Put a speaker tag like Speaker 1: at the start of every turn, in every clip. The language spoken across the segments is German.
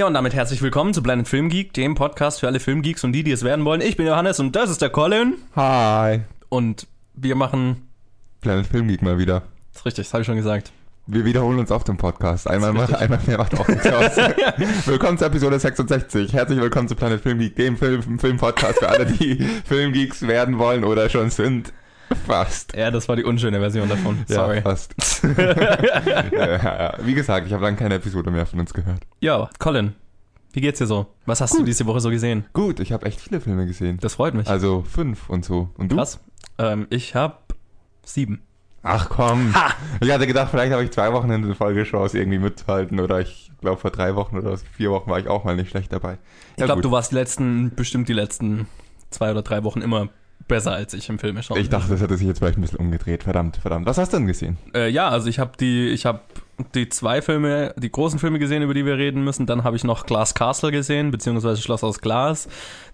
Speaker 1: Ja, und damit herzlich willkommen zu Planet Film Geek, dem Podcast für alle Filmgeeks und die, die es werden wollen. Ich bin Johannes und das ist der Colin.
Speaker 2: Hi.
Speaker 1: Und wir machen.
Speaker 2: Planet Film Geek mal wieder.
Speaker 1: Das ist richtig, das habe ich schon gesagt.
Speaker 2: Wir wiederholen uns auf dem Podcast. Einmal, macht, einmal mehr macht auch nichts aus. willkommen zu Episode 66. Herzlich willkommen zu Planet Film Geek, dem Film, Film-Podcast für alle, die Filmgeeks werden wollen oder schon sind. Fast.
Speaker 1: Ja, das war die unschöne Version davon. Sorry.
Speaker 2: Ja, fast. ja. Wie gesagt, ich habe lange keine Episode mehr von uns gehört.
Speaker 1: Ja, Colin, wie geht's dir so? Was hast Gut. du diese Woche so gesehen?
Speaker 2: Gut, ich habe echt viele Filme gesehen.
Speaker 1: Das freut mich.
Speaker 2: Also fünf und so. Und du?
Speaker 1: Krass. Ähm, ich habe sieben.
Speaker 2: Ach komm. Ha! Ich hatte gedacht, vielleicht habe ich zwei Wochen in den Folgeshows irgendwie mithalten oder ich glaube vor drei Wochen oder vier Wochen war ich auch mal nicht schlecht dabei. Ja,
Speaker 1: ich glaube, du warst die letzten, bestimmt die letzten zwei oder drei Wochen immer besser als ich im Film
Speaker 2: schauen. Ich dachte, das hätte sich jetzt vielleicht ein bisschen umgedreht. Verdammt, verdammt. Was hast du denn gesehen?
Speaker 1: Äh, ja, also ich habe die, ich habe die zwei Filme, die großen Filme gesehen, über die wir reden müssen. Dann habe ich noch Glass Castle gesehen, beziehungsweise Schloss aus Glas,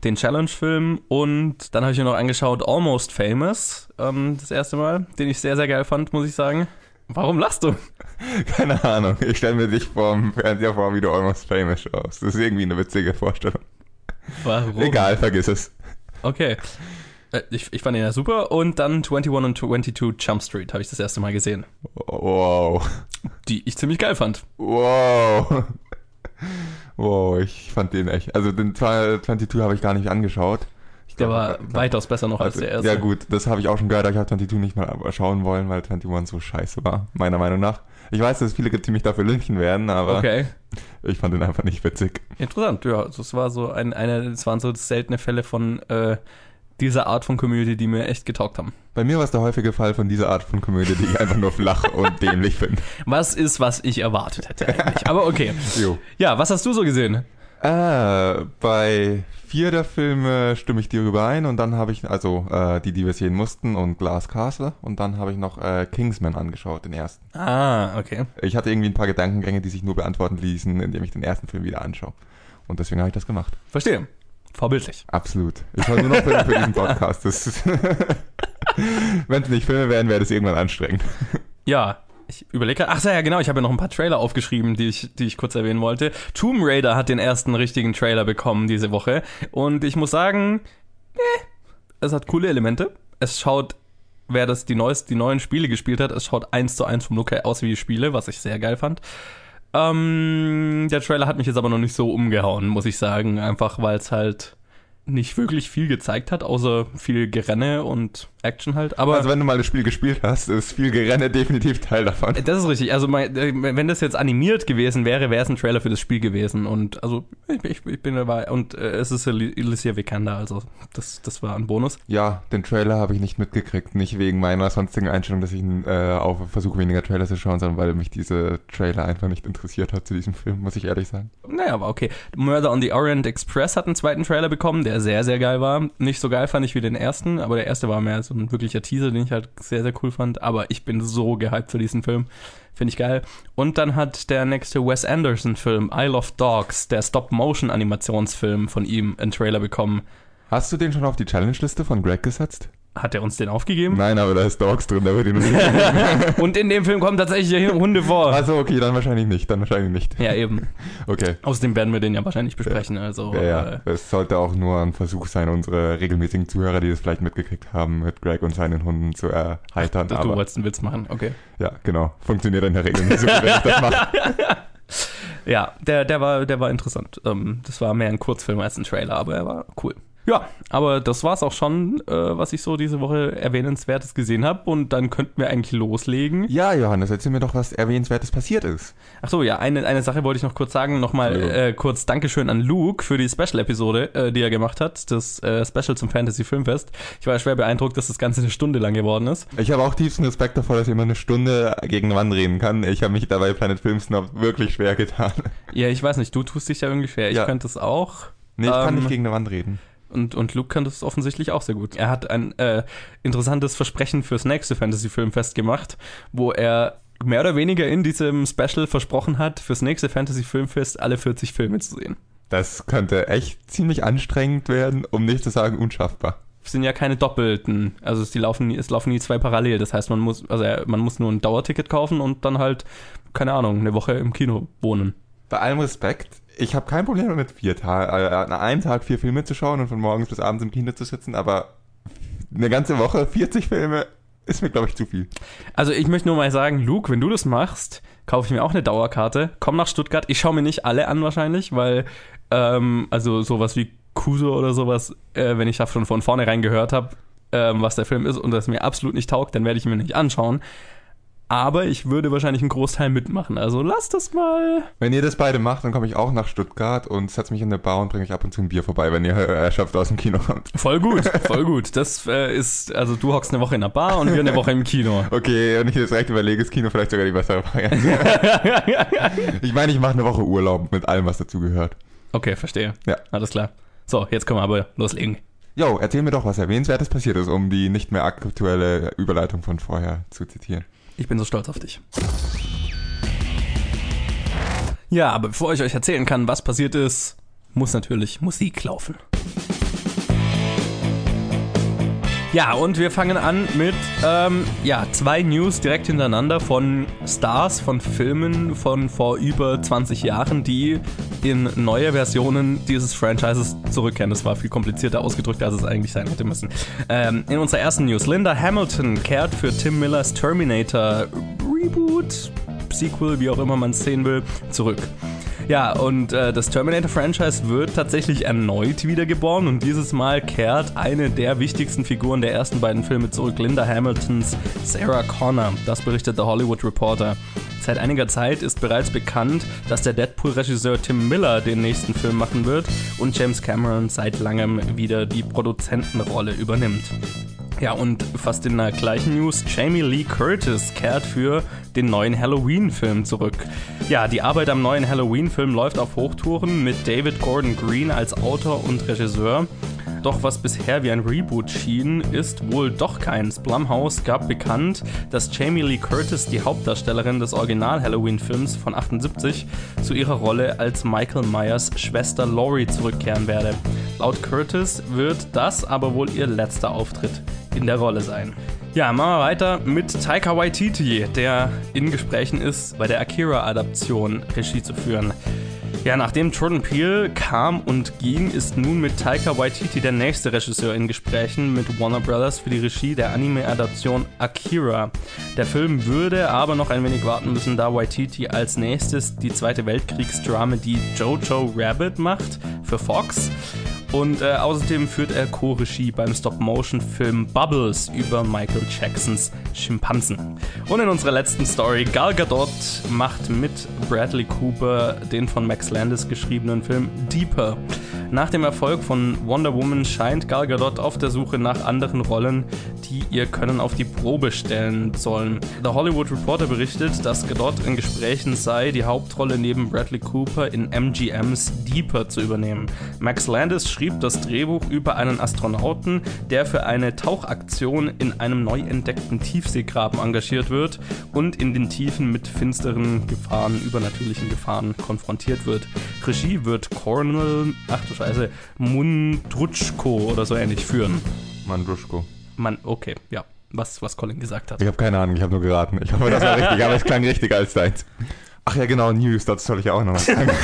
Speaker 1: den Challenge-Film. Und dann habe ich mir noch angeschaut Almost Famous, ähm, das erste Mal, den ich sehr, sehr geil fand, muss ich sagen. Warum lachst du?
Speaker 2: Keine Ahnung. Ich stelle mir dich vor dem Fernseher vor, wie du Almost Famous schaust. Das ist irgendwie eine witzige Vorstellung.
Speaker 1: Warum?
Speaker 2: Egal, vergiss es.
Speaker 1: Okay. Äh, ich, ich fand ihn ja super. Und dann 21 und 22 Jump Street habe ich das erste Mal gesehen.
Speaker 2: Wow.
Speaker 1: Die ich ziemlich geil fand.
Speaker 2: Wow. Wow, ich fand den echt. Also den 22 habe ich gar nicht angeschaut.
Speaker 1: Ich Der war glaub, weitaus besser noch also, als der erste.
Speaker 2: Ja gut, das habe ich auch schon gehört, ich habe 22 nicht mal schauen wollen, weil 21 so scheiße war, meiner Meinung nach. Ich weiß, dass es viele gibt, die mich dafür lynchen werden, aber
Speaker 1: okay.
Speaker 2: ich fand den einfach nicht witzig.
Speaker 1: Interessant, ja. Das war so ein, eine, das waren so seltene Fälle von äh, dieser Art von Komödie, die mir echt getaugt haben.
Speaker 2: Bei mir war es der häufige Fall von dieser Art von Komödie, die ich einfach nur flach und dämlich finde.
Speaker 1: Was ist, was ich erwartet hätte eigentlich. Aber okay. Jo. Ja, was hast du so gesehen?
Speaker 2: Äh, bei vier der Filme stimme ich dir überein und dann habe ich, also äh, die, die wir sehen mussten und Glass Castle und dann habe ich noch äh, Kingsman angeschaut, den ersten.
Speaker 1: Ah, okay.
Speaker 2: Ich hatte irgendwie ein paar Gedankengänge, die sich nur beantworten ließen, indem ich den ersten Film wieder anschaue. Und deswegen habe ich das gemacht.
Speaker 1: Verstehe. Vorbildlich.
Speaker 2: Absolut. Ich höre nur noch Filme für diesen Podcast. Wenn es nicht Filme wären, wäre das irgendwann anstrengend.
Speaker 1: Ja, ich überlege. Ach so, ja, genau. Ich habe ja noch ein paar Trailer aufgeschrieben, die ich, die ich kurz erwähnen wollte. Tomb Raider hat den ersten richtigen Trailer bekommen diese Woche. Und ich muss sagen, eh, es hat coole Elemente. Es schaut, wer das die, neues, die neuen Spiele gespielt hat, es schaut eins zu eins vom Look her aus wie die Spiele, was ich sehr geil fand. Ähm, der Trailer hat mich jetzt aber noch nicht so umgehauen, muss ich sagen. Einfach weil es halt nicht wirklich viel gezeigt hat, außer viel Gerenne und Action halt. Aber
Speaker 2: also wenn du mal das Spiel gespielt hast, ist viel Gerenne definitiv Teil davon.
Speaker 1: Das ist richtig. Also mein, äh, wenn das jetzt animiert gewesen wäre, wäre es ein Trailer für das Spiel gewesen. Und also ich, ich, ich bin dabei. Und äh, es ist Alicia Vikander, also das, das war ein Bonus.
Speaker 2: Ja, den Trailer habe ich nicht mitgekriegt. Nicht wegen meiner sonstigen Einstellung, dass ich äh, auch versuche, weniger Trailer zu schauen, sondern weil mich diese Trailer einfach nicht interessiert hat zu diesem Film, muss ich ehrlich sagen.
Speaker 1: Naja, aber okay. Murder on the Orient Express hat einen zweiten Trailer bekommen, der sehr, sehr geil war. Nicht so geil fand ich wie den ersten, aber der erste war mehr so ein wirklicher Teaser, den ich halt sehr, sehr cool fand. Aber ich bin so gehypt für diesen Film. Finde ich geil. Und dann hat der nächste Wes Anderson-Film, Isle of Dogs, der Stop-Motion-Animationsfilm von ihm, einen Trailer bekommen.
Speaker 2: Hast du den schon auf die Challenge-Liste von Greg gesetzt?
Speaker 1: Hat er uns den aufgegeben?
Speaker 2: Nein, aber da ist Dogs drin, da wird ihn
Speaker 1: nicht Und in dem Film kommen tatsächlich Hunde vor.
Speaker 2: Also okay, dann wahrscheinlich nicht, dann wahrscheinlich nicht.
Speaker 1: Ja, eben.
Speaker 2: Okay.
Speaker 1: Außerdem werden wir den ja wahrscheinlich besprechen. Also,
Speaker 2: ja, ja. Äh, es sollte auch nur ein Versuch sein, unsere regelmäßigen Zuhörer, die das vielleicht mitgekriegt haben, mit Greg und seinen Hunden zu erheitern.
Speaker 1: Ach, du wolltest einen Witz machen, okay.
Speaker 2: Ja, genau. Funktioniert in der Regel nicht so gut, wenn ich das mache.
Speaker 1: ja, der, der, war, der war interessant. Ähm, das war mehr ein Kurzfilm als ein Trailer, aber er war cool. Ja, aber das war's auch schon, äh, was ich so diese Woche Erwähnenswertes gesehen habe. Und dann könnten wir eigentlich loslegen.
Speaker 2: Ja, Johannes, erzähl mir doch, was Erwähnenswertes passiert ist.
Speaker 1: Ach so, ja, eine, eine Sache wollte ich noch kurz sagen. Nochmal äh, kurz Dankeschön an Luke für die Special-Episode, äh, die er gemacht hat. Das äh, Special zum Fantasy Filmfest. Ich war schwer beeindruckt, dass das Ganze eine Stunde lang geworden ist.
Speaker 2: Ich habe auch tiefsten Respekt davor, dass jemand eine Stunde gegen Wand reden kann. Ich habe mich dabei Planet Film Snob wirklich schwer getan.
Speaker 1: Ja, ich weiß nicht, du tust dich ja irgendwie schwer. Ich ja. könnte es auch.
Speaker 2: Nee, ich ähm, kann nicht gegen eine Wand reden.
Speaker 1: Und, und Luke kann das offensichtlich auch sehr gut. Er hat ein äh, interessantes Versprechen fürs nächste Fantasy-Filmfest gemacht, wo er mehr oder weniger in diesem Special versprochen hat, fürs nächste Fantasy-Filmfest alle 40 Filme zu sehen.
Speaker 2: Das könnte echt ziemlich anstrengend werden, um nicht zu sagen unschaffbar.
Speaker 1: Es sind ja keine doppelten, also es, die laufen, es laufen nie zwei parallel. Das heißt, man muss, also man muss nur ein Dauerticket kaufen und dann halt, keine Ahnung, eine Woche im Kino wohnen.
Speaker 2: Bei allem Respekt, ich habe kein Problem damit, vier Tage, äh, an einem Tag vier Filme zu schauen und von morgens bis abends im Kino zu sitzen, aber eine ganze Woche 40 Filme ist mir, glaube ich, zu viel.
Speaker 1: Also ich möchte nur mal sagen, Luke, wenn du das machst, kaufe ich mir auch eine Dauerkarte, komm nach Stuttgart. Ich schaue mir nicht alle an wahrscheinlich, weil ähm, also sowas wie Kuso oder sowas, äh, wenn ich da schon von vornherein gehört habe, ähm, was der Film ist und das mir absolut nicht taugt, dann werde ich mir nicht anschauen. Aber ich würde wahrscheinlich einen Großteil mitmachen. Also lasst das mal.
Speaker 2: Wenn ihr das beide macht, dann komme ich auch nach Stuttgart und setze mich in der Bar und bringe ich ab und zu ein Bier vorbei, wenn ihr erschöpft aus dem Kino kommt.
Speaker 1: Voll gut, voll gut. Das äh, ist, also du hockst eine Woche in der Bar und wir eine Woche im Kino.
Speaker 2: Okay, und ich jetzt recht überlege, ist Kino vielleicht sogar die bessere Variante. ich meine, ich mache eine Woche Urlaub mit allem, was dazugehört.
Speaker 1: Okay, verstehe.
Speaker 2: Ja.
Speaker 1: Alles klar. So, jetzt können wir aber loslegen.
Speaker 2: Jo, erzähl mir doch, was Erwähnenswertes passiert ist, um die nicht mehr aktuelle Überleitung von vorher zu zitieren.
Speaker 1: Ich bin so stolz auf dich. Ja, aber bevor ich euch erzählen kann, was passiert ist, muss natürlich Musik laufen. Ja, und wir fangen an mit ähm, ja, zwei News direkt hintereinander von Stars, von Filmen von vor über 20 Jahren, die in neue Versionen dieses Franchises zurückkehren. Das war viel komplizierter ausgedrückt, als es eigentlich sein hätte müssen. Ähm, in unserer ersten News, Linda Hamilton kehrt für Tim Millers Terminator Reboot, Sequel, wie auch immer man es sehen will, zurück. Ja, und äh, das Terminator-Franchise wird tatsächlich erneut wiedergeboren und dieses Mal kehrt eine der wichtigsten Figuren der ersten beiden Filme zurück, Linda Hamiltons Sarah Connor. Das berichtet der Hollywood Reporter. Seit einiger Zeit ist bereits bekannt, dass der Deadpool-Regisseur Tim Miller den nächsten Film machen wird und James Cameron seit langem wieder die Produzentenrolle übernimmt. Ja, und fast in der gleichen News, Jamie Lee Curtis kehrt für den neuen Halloween-Film zurück. Ja, die Arbeit am neuen Halloween-Film läuft auf Hochtouren mit David Gordon Green als Autor und Regisseur. Doch was bisher wie ein Reboot schien, ist wohl doch keins. Blumhouse gab bekannt, dass Jamie Lee Curtis, die Hauptdarstellerin des Original-Halloween-Films von 78, zu ihrer Rolle als Michael Myers Schwester Laurie zurückkehren werde. Laut Curtis wird das aber wohl ihr letzter Auftritt in der Rolle sein. Ja, machen wir weiter mit Taika Waititi, der in Gesprächen ist, bei der Akira-Adaption Regie zu führen. Ja, nachdem Jordan Peele kam und ging, ist nun mit Taika Waititi der nächste Regisseur in Gesprächen mit Warner Brothers für die Regie der Anime-Adaption Akira. Der Film würde aber noch ein wenig warten müssen, da Waititi als nächstes die Zweite Weltkriegsdrama die Jojo Rabbit macht für Fox. Und äh, außerdem führt er Co-Regie beim Stop-Motion-Film Bubbles über Michael Jacksons Schimpansen. Und in unserer letzten Story, Gal Gadot macht mit Bradley Cooper den von Max Landis geschriebenen Film Deeper. Nach dem Erfolg von Wonder Woman scheint Gal Gadot auf der Suche nach anderen Rollen, die ihr Können auf die Probe stellen sollen. Der Hollywood Reporter berichtet, dass Gadot in Gesprächen sei, die Hauptrolle neben Bradley Cooper in MGMs Deeper zu übernehmen. Max Landis schrieb das Drehbuch über einen Astronauten, der für eine Tauchaktion in einem neu entdeckten Tiefseegraben engagiert wird und in den Tiefen mit finsteren Gefahren, übernatürlichen Gefahren konfrontiert wird. Regie wird Cornel, ach du Scheiße, Mundrutschko oder so ähnlich führen.
Speaker 2: Mandruschko.
Speaker 1: Man, okay, ja. Was, was Colin gesagt hat.
Speaker 2: Ich habe keine Ahnung, ich habe nur geraten. Ich hoffe, das war richtig, aber es klang richtiger als deins. Ach ja, genau, News, das soll ich ja auch noch was sagen.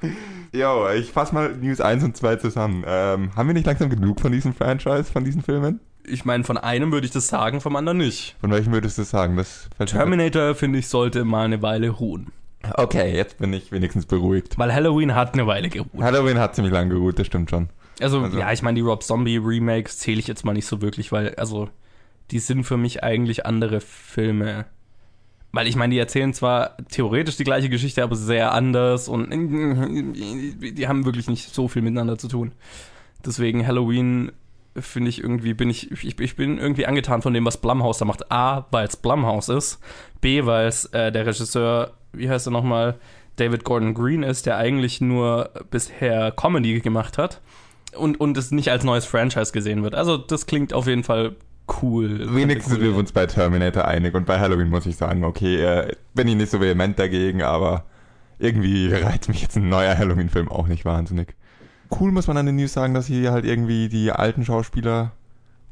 Speaker 2: Jo, ich fasse mal News 1 und 2 zusammen. Ähm, haben wir nicht langsam genug von diesem Franchise, von diesen Filmen?
Speaker 1: Ich meine, von einem würde ich das sagen, vom anderen nicht.
Speaker 2: Von welchem würdest du sagen? Das
Speaker 1: Terminator, finde ich, sollte mal eine Weile ruhen.
Speaker 2: Okay, jetzt bin ich wenigstens beruhigt.
Speaker 1: Weil Halloween hat eine Weile geruht.
Speaker 2: Halloween hat ziemlich lange geruht, das stimmt schon.
Speaker 1: Also,
Speaker 2: Also-
Speaker 1: ja, ich meine, die Rob Zombie Remakes zähle ich jetzt mal nicht so wirklich, weil, also, die sind für mich eigentlich andere Filme. Weil ich meine, die erzählen zwar theoretisch die gleiche Geschichte, aber sehr anders und die haben wirklich nicht so viel miteinander zu tun. Deswegen Halloween finde ich irgendwie, bin ich, ich, ich bin irgendwie angetan von dem, was Blumhouse da macht. A, weil es Blumhouse ist. B, weil es äh, der Regisseur, wie heißt er nochmal, David Gordon Green ist, der eigentlich nur bisher Comedy gemacht hat und, und es nicht als neues Franchise gesehen wird. Also das klingt auf jeden Fall cool.
Speaker 2: Wenigstens sind
Speaker 1: cool.
Speaker 2: wir uns bei Terminator einig und bei Halloween muss ich sagen, okay, äh, bin ich nicht so vehement dagegen, aber irgendwie reizt mich jetzt ein neuer Halloween-Film auch nicht wahnsinnig. Cool muss man an den News sagen, dass hier halt irgendwie die alten Schauspieler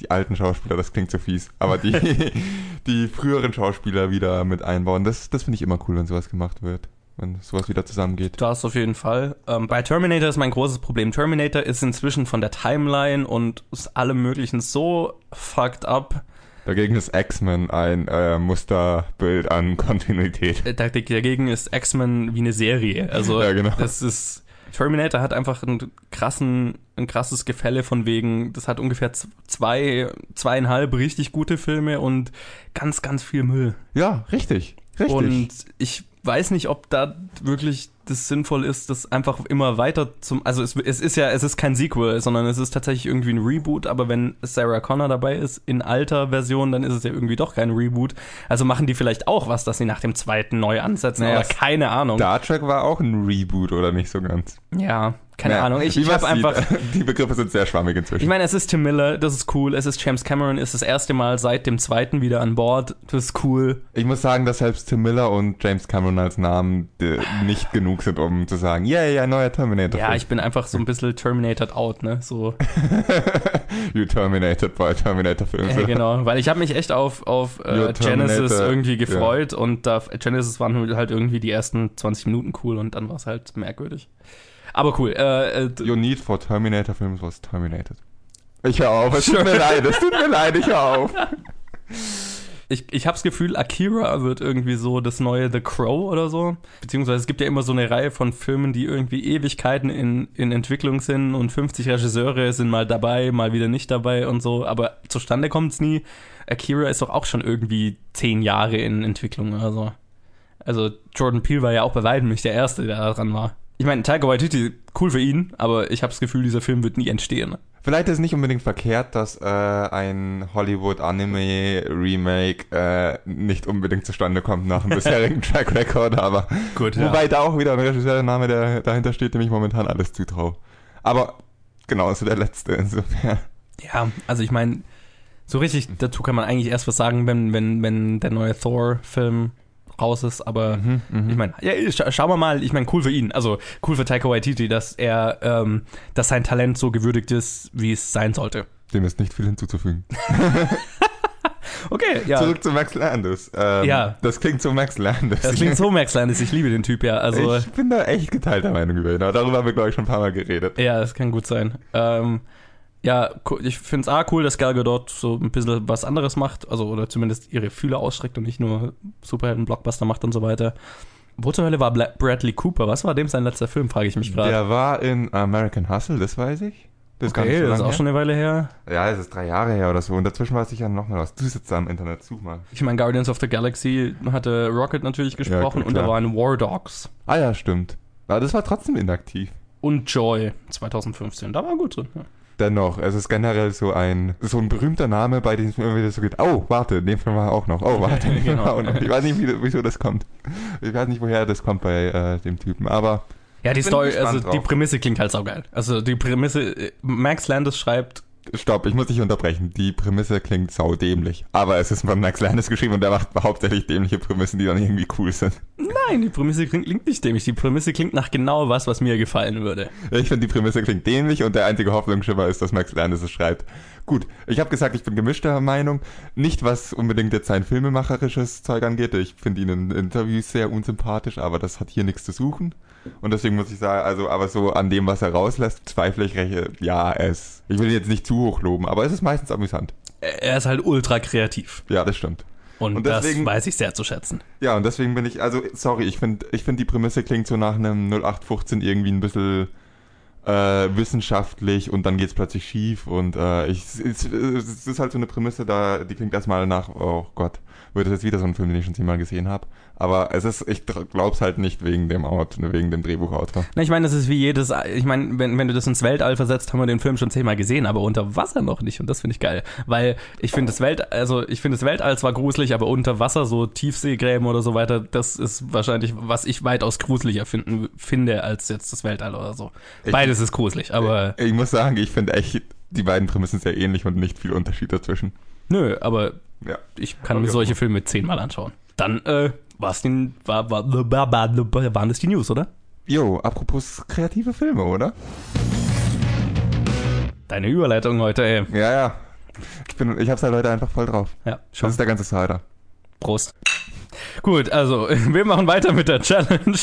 Speaker 2: die alten Schauspieler, das klingt so fies, aber die, die früheren Schauspieler wieder mit einbauen. Das, das finde ich immer cool, wenn sowas gemacht wird. Wenn sowas wieder zusammengeht.
Speaker 1: Das auf jeden Fall. Ähm, bei Terminator ist mein großes Problem. Terminator ist inzwischen von der Timeline und aus allem Möglichen so fucked up.
Speaker 2: Dagegen ist X-Men ein äh, Musterbild an Kontinuität.
Speaker 1: Äh, Dagegen ist X-Men wie eine Serie. Also
Speaker 2: Ja, genau.
Speaker 1: das ist Terminator hat einfach einen krassen, ein krasses Gefälle von wegen, das hat ungefähr zwei, zweieinhalb richtig gute Filme und ganz, ganz viel Müll.
Speaker 2: Ja, richtig. Richtig.
Speaker 1: Und ich weiß nicht, ob da wirklich das sinnvoll ist, das einfach immer weiter zum. Also es, es ist ja, es ist kein Sequel, sondern es ist tatsächlich irgendwie ein Reboot, aber wenn Sarah Connor dabei ist in alter Version, dann ist es ja irgendwie doch kein Reboot. Also machen die vielleicht auch was, dass sie nach dem zweiten neu ansetzen,
Speaker 2: Naja,
Speaker 1: aber keine Ahnung.
Speaker 2: Star Trek war auch ein Reboot, oder nicht so ganz?
Speaker 1: Ja, keine
Speaker 2: Naja,
Speaker 1: Ahnung. Ich, ich habe einfach.
Speaker 2: Die Begriffe sind sehr schwammig inzwischen.
Speaker 1: Ich meine, es ist Tim Miller, das ist cool. Es ist James Cameron, ist das erste Mal seit dem zweiten wieder an Bord. Das ist cool.
Speaker 2: Ich muss sagen, dass selbst Tim Miller und James Cameron als Namen äh, nicht genug sind, um zu sagen, yeah, yeah, neuer Terminator.
Speaker 1: Ja, ich bin einfach so ein bisschen Terminated out, ne? So.
Speaker 2: you terminated by Terminator Film.
Speaker 1: Ja, genau, weil ich habe mich echt auf, auf äh, Genesis irgendwie gefreut und da Genesis waren halt irgendwie die ersten 20 Minuten cool und dann war es halt merkwürdig. Aber cool. Äh, äh,
Speaker 2: Your need for Terminator Films was terminated. Ich hör auf, es tut mir leid, es tut mir leid, ich hör auf.
Speaker 1: ich ich habe das Gefühl, Akira wird irgendwie so das neue The Crow oder so. Beziehungsweise es gibt ja immer so eine Reihe von Filmen, die irgendwie Ewigkeiten in, in Entwicklung sind und 50 Regisseure sind mal dabei, mal wieder nicht dabei und so. Aber zustande kommt's nie. Akira ist doch auch schon irgendwie 10 Jahre in Entwicklung oder so. Also Jordan Peele war ja auch bei weitem nicht der Erste, der da dran war. Ich meine, Taika Waititi, cool für ihn, aber ich habe das Gefühl, dieser Film wird nie entstehen.
Speaker 2: Vielleicht ist es nicht unbedingt verkehrt, dass äh, ein Hollywood-Anime-Remake äh, nicht unbedingt zustande kommt nach dem bisherigen Track Record, aber
Speaker 1: Gut,
Speaker 2: wobei da auch wieder ein Regisseurname, der dahinter steht, dem ich momentan alles zutraue. Aber genau, so der letzte insofern.
Speaker 1: Ja, also ich meine, so richtig dazu kann man eigentlich erst was sagen, wenn, wenn, wenn der neue Thor-Film raus ist, aber
Speaker 2: Mhm,
Speaker 1: ich meine, ja, scha schauen wir mal, ich meine, cool für ihn, also cool für Taika Waititi, dass er, ähm, dass sein Talent so gewürdigt ist, wie es sein sollte.
Speaker 2: Dem ist nicht viel hinzuzufügen.
Speaker 1: Okay, ja.
Speaker 2: Zurück zu Max Landis. Ähm,
Speaker 1: Ja.
Speaker 2: Das klingt so Max Landis.
Speaker 1: Das klingt so Max Landis, ich liebe den Typ ja, also,
Speaker 2: ich bin da echt geteilter Meinung über ihn. Darüber haben wir, glaube ich, schon ein paar Mal geredet.
Speaker 1: ja, das kann gut sein. Ähm, ja, ich finde es auch cool, dass Gal Gadot so ein bisschen was anderes macht, also oder zumindest ihre Fühler ausstreckt und nicht nur Superhelden-Blockbuster macht und so weiter. Wo zur Hölle war Bla Bradley Cooper? Was war dem sein letzter Film, frage ich mich gerade.
Speaker 2: Der war in American Hustle, das weiß ich. Das
Speaker 1: Okay,
Speaker 2: so
Speaker 1: das ist auch schon eine Weile her.
Speaker 2: Ja, es ist drei Jahre her oder so. Und dazwischen weiß ich ja noch mal was. Du sitzt da im Internet, such mal.
Speaker 1: Ich meine, Guardians of the Galaxy hatte Rocket natürlich gesprochen
Speaker 2: gut,
Speaker 1: und da
Speaker 2: klar.
Speaker 1: waren War Dogs
Speaker 2: Ah ja, stimmt. Aber das war trotzdem inaktiv.
Speaker 1: und Joy 2015. Da war gut drin. Ja.
Speaker 2: Dennoch, es ist generell so ein so ein berühmter Name, bei dem es mir immer wieder so geht, oh, warte, dem Film war auch noch. Oh, warte, Film
Speaker 1: Genau.
Speaker 2: war er auch noch. Ich weiß nicht, wie, wieso das kommt. Ich weiß nicht, woher das kommt bei äh, dem Typen. Aber
Speaker 1: Ja, die Story, also die
Speaker 2: drauf.
Speaker 1: Prämisse klingt halt saugeil. Also die Prämisse, äh, Max Landis schreibt,
Speaker 2: stopp, ich muss dich unterbrechen. Die Prämisse klingt saudämlich. Aber es ist von Max Landis geschrieben und der macht hauptsächlich dämliche Prämissen, die dann irgendwie cool sind.
Speaker 1: nein, die Prämisse klingt, klingt nicht dämlich. Die Prämisse klingt nach genau was, was mir gefallen würde.
Speaker 2: Ich finde, die Prämisse klingt dämlich und der einzige Hoffnungsschimmer ist, dass Max Landis es schreibt. Gut, ich habe gesagt, ich bin gemischter Meinung. Nicht, was unbedingt jetzt sein filmemacherisches Zeug angeht. Ich finde ihn in Interviews sehr unsympathisch, aber das hat hier nichts zu suchen. Und deswegen muss ich sagen, also, aber so an dem, was er rauslässt, zweifle ich recht. Ja, es. Ich will ihn jetzt nicht zu hoch loben, aber es ist meistens amüsant.
Speaker 1: Er ist halt ultra kreativ.
Speaker 2: Ja, das stimmt.
Speaker 1: Und,
Speaker 2: Und
Speaker 1: das
Speaker 2: deswegen-
Speaker 1: weiß ich sehr zu schätzen.
Speaker 2: Ja, und deswegen bin ich, also, sorry, ich finde, ich finde die Prämisse klingt so nach einem 0815 irgendwie ein bisschen äh, wissenschaftlich und dann geht's plötzlich schief und äh, ich, es, es ist halt so eine Prämisse, da, die klingt erstmal nach, oh Gott, wird das jetzt wieder so ein Film, den ich schon zehnmal gesehen habe. Aber es ist, ich glaub's halt nicht wegen dem Ort, wegen dem Drehbuchautor.
Speaker 1: Na, ich meine, das ist wie jedes, ich meine, wenn, wenn du das ins Weltall versetzt, haben wir den Film schon zehnmal gesehen, aber unter Wasser noch nicht und das finde ich geil, weil ich finde das Welt, also ich finde das Weltall zwar gruselig, aber unter Wasser, so Tiefseegräben oder so weiter, das ist wahrscheinlich, was ich weitaus gruseliger finden, finde als jetzt das Weltall oder so.
Speaker 2: Ich-
Speaker 1: Beides ist gruselig, aber
Speaker 2: Ich muss sagen, ich finde echt die beiden Prämissen sehr ähnlich und nicht viel Unterschied dazwischen.
Speaker 1: nö, aber
Speaker 2: Ja.
Speaker 1: ich kann mir solche. Filme zehnmal anschauen. Dann, äh, war's den, war, war, war, war, waren das die News, oder?
Speaker 2: Jo, apropos kreative Filme, oder?
Speaker 1: Deine Überleitung heute, ey.
Speaker 2: Ja, ja. Ich, bin, ich hab's halt heute einfach voll drauf.
Speaker 1: Ja,
Speaker 2: Das
Speaker 1: schon.
Speaker 2: ist der ganze Cider.
Speaker 1: Prost. Gut, also wir machen weiter mit der Challenge,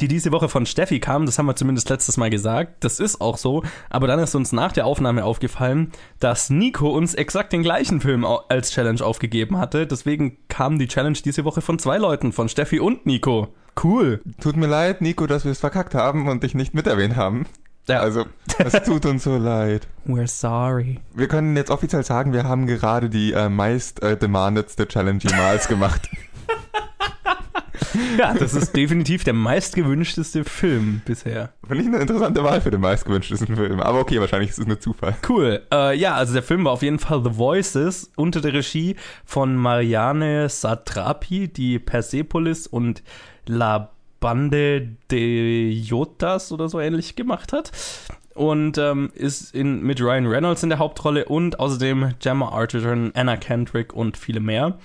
Speaker 1: die diese Woche von Steffi kam. Das haben wir zumindest letztes Mal gesagt. Das ist auch so. Aber dann ist uns nach der Aufnahme aufgefallen, dass Nico uns exakt den gleichen Film als Challenge aufgegeben hatte. Deswegen kam die Challenge diese Woche von zwei Leuten, von Steffi und Nico. Cool.
Speaker 2: Tut mir leid, Nico, dass wir es verkackt haben und dich nicht miterwähnt haben.
Speaker 1: Ja.
Speaker 2: Also, es tut uns so leid.
Speaker 1: We're sorry.
Speaker 2: Wir können jetzt offiziell sagen, wir haben gerade die äh, meist äh, demandedste Challenge jemals gemacht.
Speaker 1: Ja, das ist definitiv der meistgewünschteste Film bisher.
Speaker 2: Finde ich eine interessante Wahl für den meistgewünschtesten Film. Aber okay, wahrscheinlich ist es nur Zufall.
Speaker 1: Cool. Äh, ja, also der Film war auf jeden Fall The Voices unter der Regie von Marianne Satrapi, die Persepolis und La Bande de Jotas oder so ähnlich gemacht hat. Und ähm, ist in, mit Ryan Reynolds in der Hauptrolle und außerdem Gemma Arterton, Anna Kendrick und viele mehr.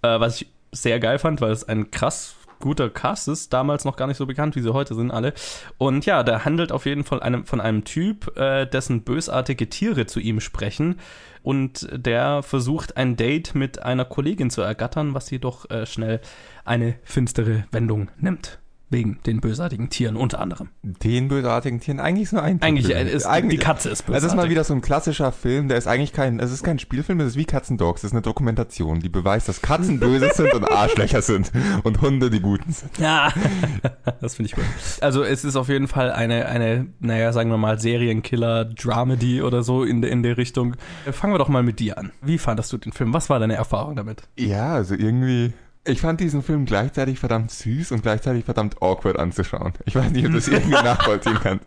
Speaker 1: Äh, was ich sehr geil fand, weil es ein krass guter Cast ist, damals noch gar nicht so bekannt, wie sie heute sind alle. Und ja, der handelt auf jeden Fall einem, von einem Typ, äh, dessen bösartige Tiere zu ihm sprechen und der versucht ein Date mit einer Kollegin zu ergattern, was jedoch äh, schnell eine finstere Wendung nimmt. Wegen den bösartigen Tieren unter anderem.
Speaker 2: Den bösartigen Tieren, eigentlich ist nur ein
Speaker 1: Eigentlich
Speaker 2: Typ.
Speaker 1: äh, ist
Speaker 2: Eigentlich-
Speaker 1: die Katze ist
Speaker 2: Es
Speaker 1: bösartig.
Speaker 2: ist mal wieder so ein klassischer Film, der ist eigentlich kein, es ist kein Spielfilm, es ist wie Katzendogs, es ist eine Dokumentation, die beweist, dass Katzen böse sind und Arschlöcher sind und Hunde die Guten sind.
Speaker 1: Ja, das finde ich gut. Also es ist auf jeden Fall eine, eine, naja, sagen wir mal, Serienkiller-Dramedy oder so in, der- in der Richtung. Fangen wir doch mal mit dir an. Wie fandest du den Film? Was war deine Erfahrung damit?
Speaker 2: Ja, also irgendwie, ich fand diesen Film gleichzeitig verdammt süß und gleichzeitig verdammt awkward anzuschauen. Ich weiß nicht, ob du das irgendwie nachvollziehen kannst.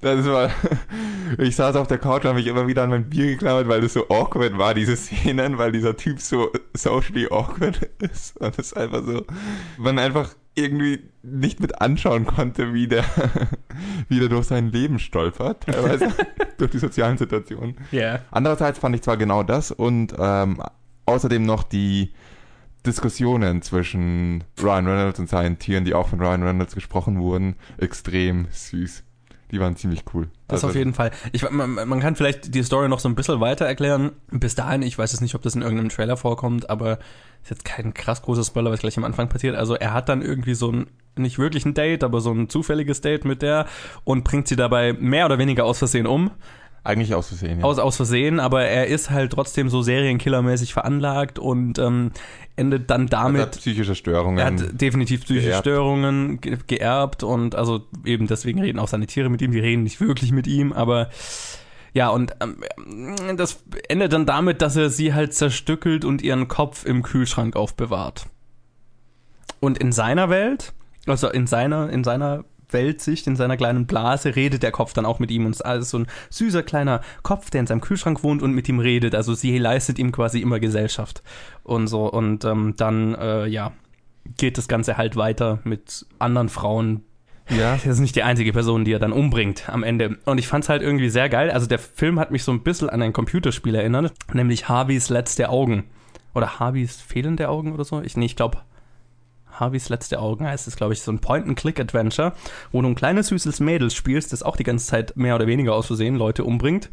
Speaker 2: Das war, ich saß auf der Couch und habe mich immer wieder an mein Bier geklammert, weil das so awkward war, diese Szenen, weil dieser Typ so socially awkward ist. Und es einfach so, man einfach irgendwie nicht mit anschauen konnte, wie der, wie der durch sein Leben stolpert, teilweise, durch die sozialen Situationen.
Speaker 1: Yeah.
Speaker 2: Andererseits fand ich zwar genau das und ähm, außerdem noch die Diskussionen zwischen Ryan Reynolds und seinen Tieren, die auch von Ryan Reynolds gesprochen wurden, extrem süß. Die waren ziemlich cool.
Speaker 1: Das
Speaker 2: Also,
Speaker 1: auf jeden Fall. Ich, man, man kann vielleicht die Story noch so ein bisschen weiter erklären. Bis dahin, ich weiß jetzt nicht, ob das in irgendeinem Trailer vorkommt, aber ist jetzt kein krass großer Spoiler, was gleich am Anfang passiert. Also er hat dann irgendwie so ein, nicht wirklich ein Date, aber so ein zufälliges Date mit der und bringt sie dabei mehr oder weniger aus Versehen um.
Speaker 2: Eigentlich aus Versehen, ja.
Speaker 1: Aus, aus Versehen, aber er ist halt trotzdem so Serienkillermäßig veranlagt und ähm, endet dann
Speaker 2: Er
Speaker 1: damit.
Speaker 2: hat psychische Störungen.
Speaker 1: Er hat definitiv psychische
Speaker 2: geerbt.
Speaker 1: Störungen ge geerbt und also eben deswegen reden auch seine Tiere mit ihm, die reden nicht wirklich mit ihm, aber ja, und ähm, das endet dann damit, dass er sie halt zerstückelt und ihren Kopf im Kühlschrank aufbewahrt. Und in seiner Welt, also in seiner, in seiner Weltsicht, in seiner kleinen Blase, redet der Kopf dann auch mit ihm und ist alles so ein süßer kleiner Kopf, der in seinem Kühlschrank wohnt und mit ihm redet. Also sie leistet ihm quasi immer Gesellschaft und so. Und ähm, dann, äh, ja, geht das Ganze halt weiter mit anderen Frauen.
Speaker 2: ja.
Speaker 1: Das ist nicht die einzige Person, die er dann umbringt am Ende. Und ich fand es halt irgendwie sehr geil. Also der Film hat mich so ein bisschen an ein Computerspiel erinnert, nämlich Harveys letzte Augen. Oder Harveys fehlende Augen oder so. Ich, nee, ich glaube, Harveys letzte Augen heißt es, glaube ich, so ein Point-and-Click-Adventure, wo du ein kleines süßes Mädel spielst, das auch die ganze Zeit mehr oder weniger aus Versehen Leute umbringt.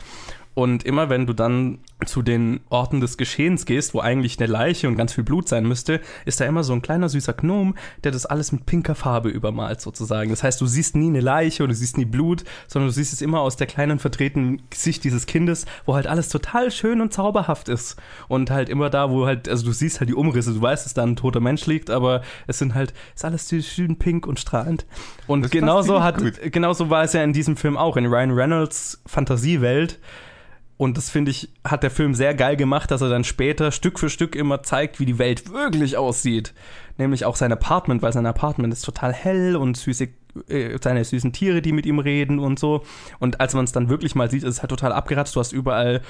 Speaker 1: Und immer wenn du dann zu den Orten des Geschehens gehst, wo eigentlich eine Leiche und ganz viel Blut sein müsste, ist da immer so ein kleiner süßer Gnom, der das alles mit pinker Farbe übermalt sozusagen. Das heißt, du siehst nie eine Leiche und du siehst nie Blut, sondern du siehst es immer aus der kleinen vertretenen Gesicht dieses Kindes, wo halt alles total schön und zauberhaft ist. Und halt immer da, wo halt, also du siehst halt die Umrisse, du weißt, dass da ein toter Mensch liegt, aber es sind halt, ist alles schön pink und strahlend. Und
Speaker 2: Das
Speaker 1: genauso hat,
Speaker 2: gut.
Speaker 1: genauso war es ja in diesem Film auch, in Ryan Reynolds Fantasiewelt. Und das finde ich, hat der Film sehr geil gemacht, dass er dann später Stück für Stück immer zeigt, wie die Welt wirklich aussieht. Nämlich auch sein Apartment, weil sein Apartment ist total hell und süße, äh, seine süßen Tiere, die mit ihm reden und so. Und als man es dann wirklich mal sieht, ist es halt total abgeratzt. Du hast überall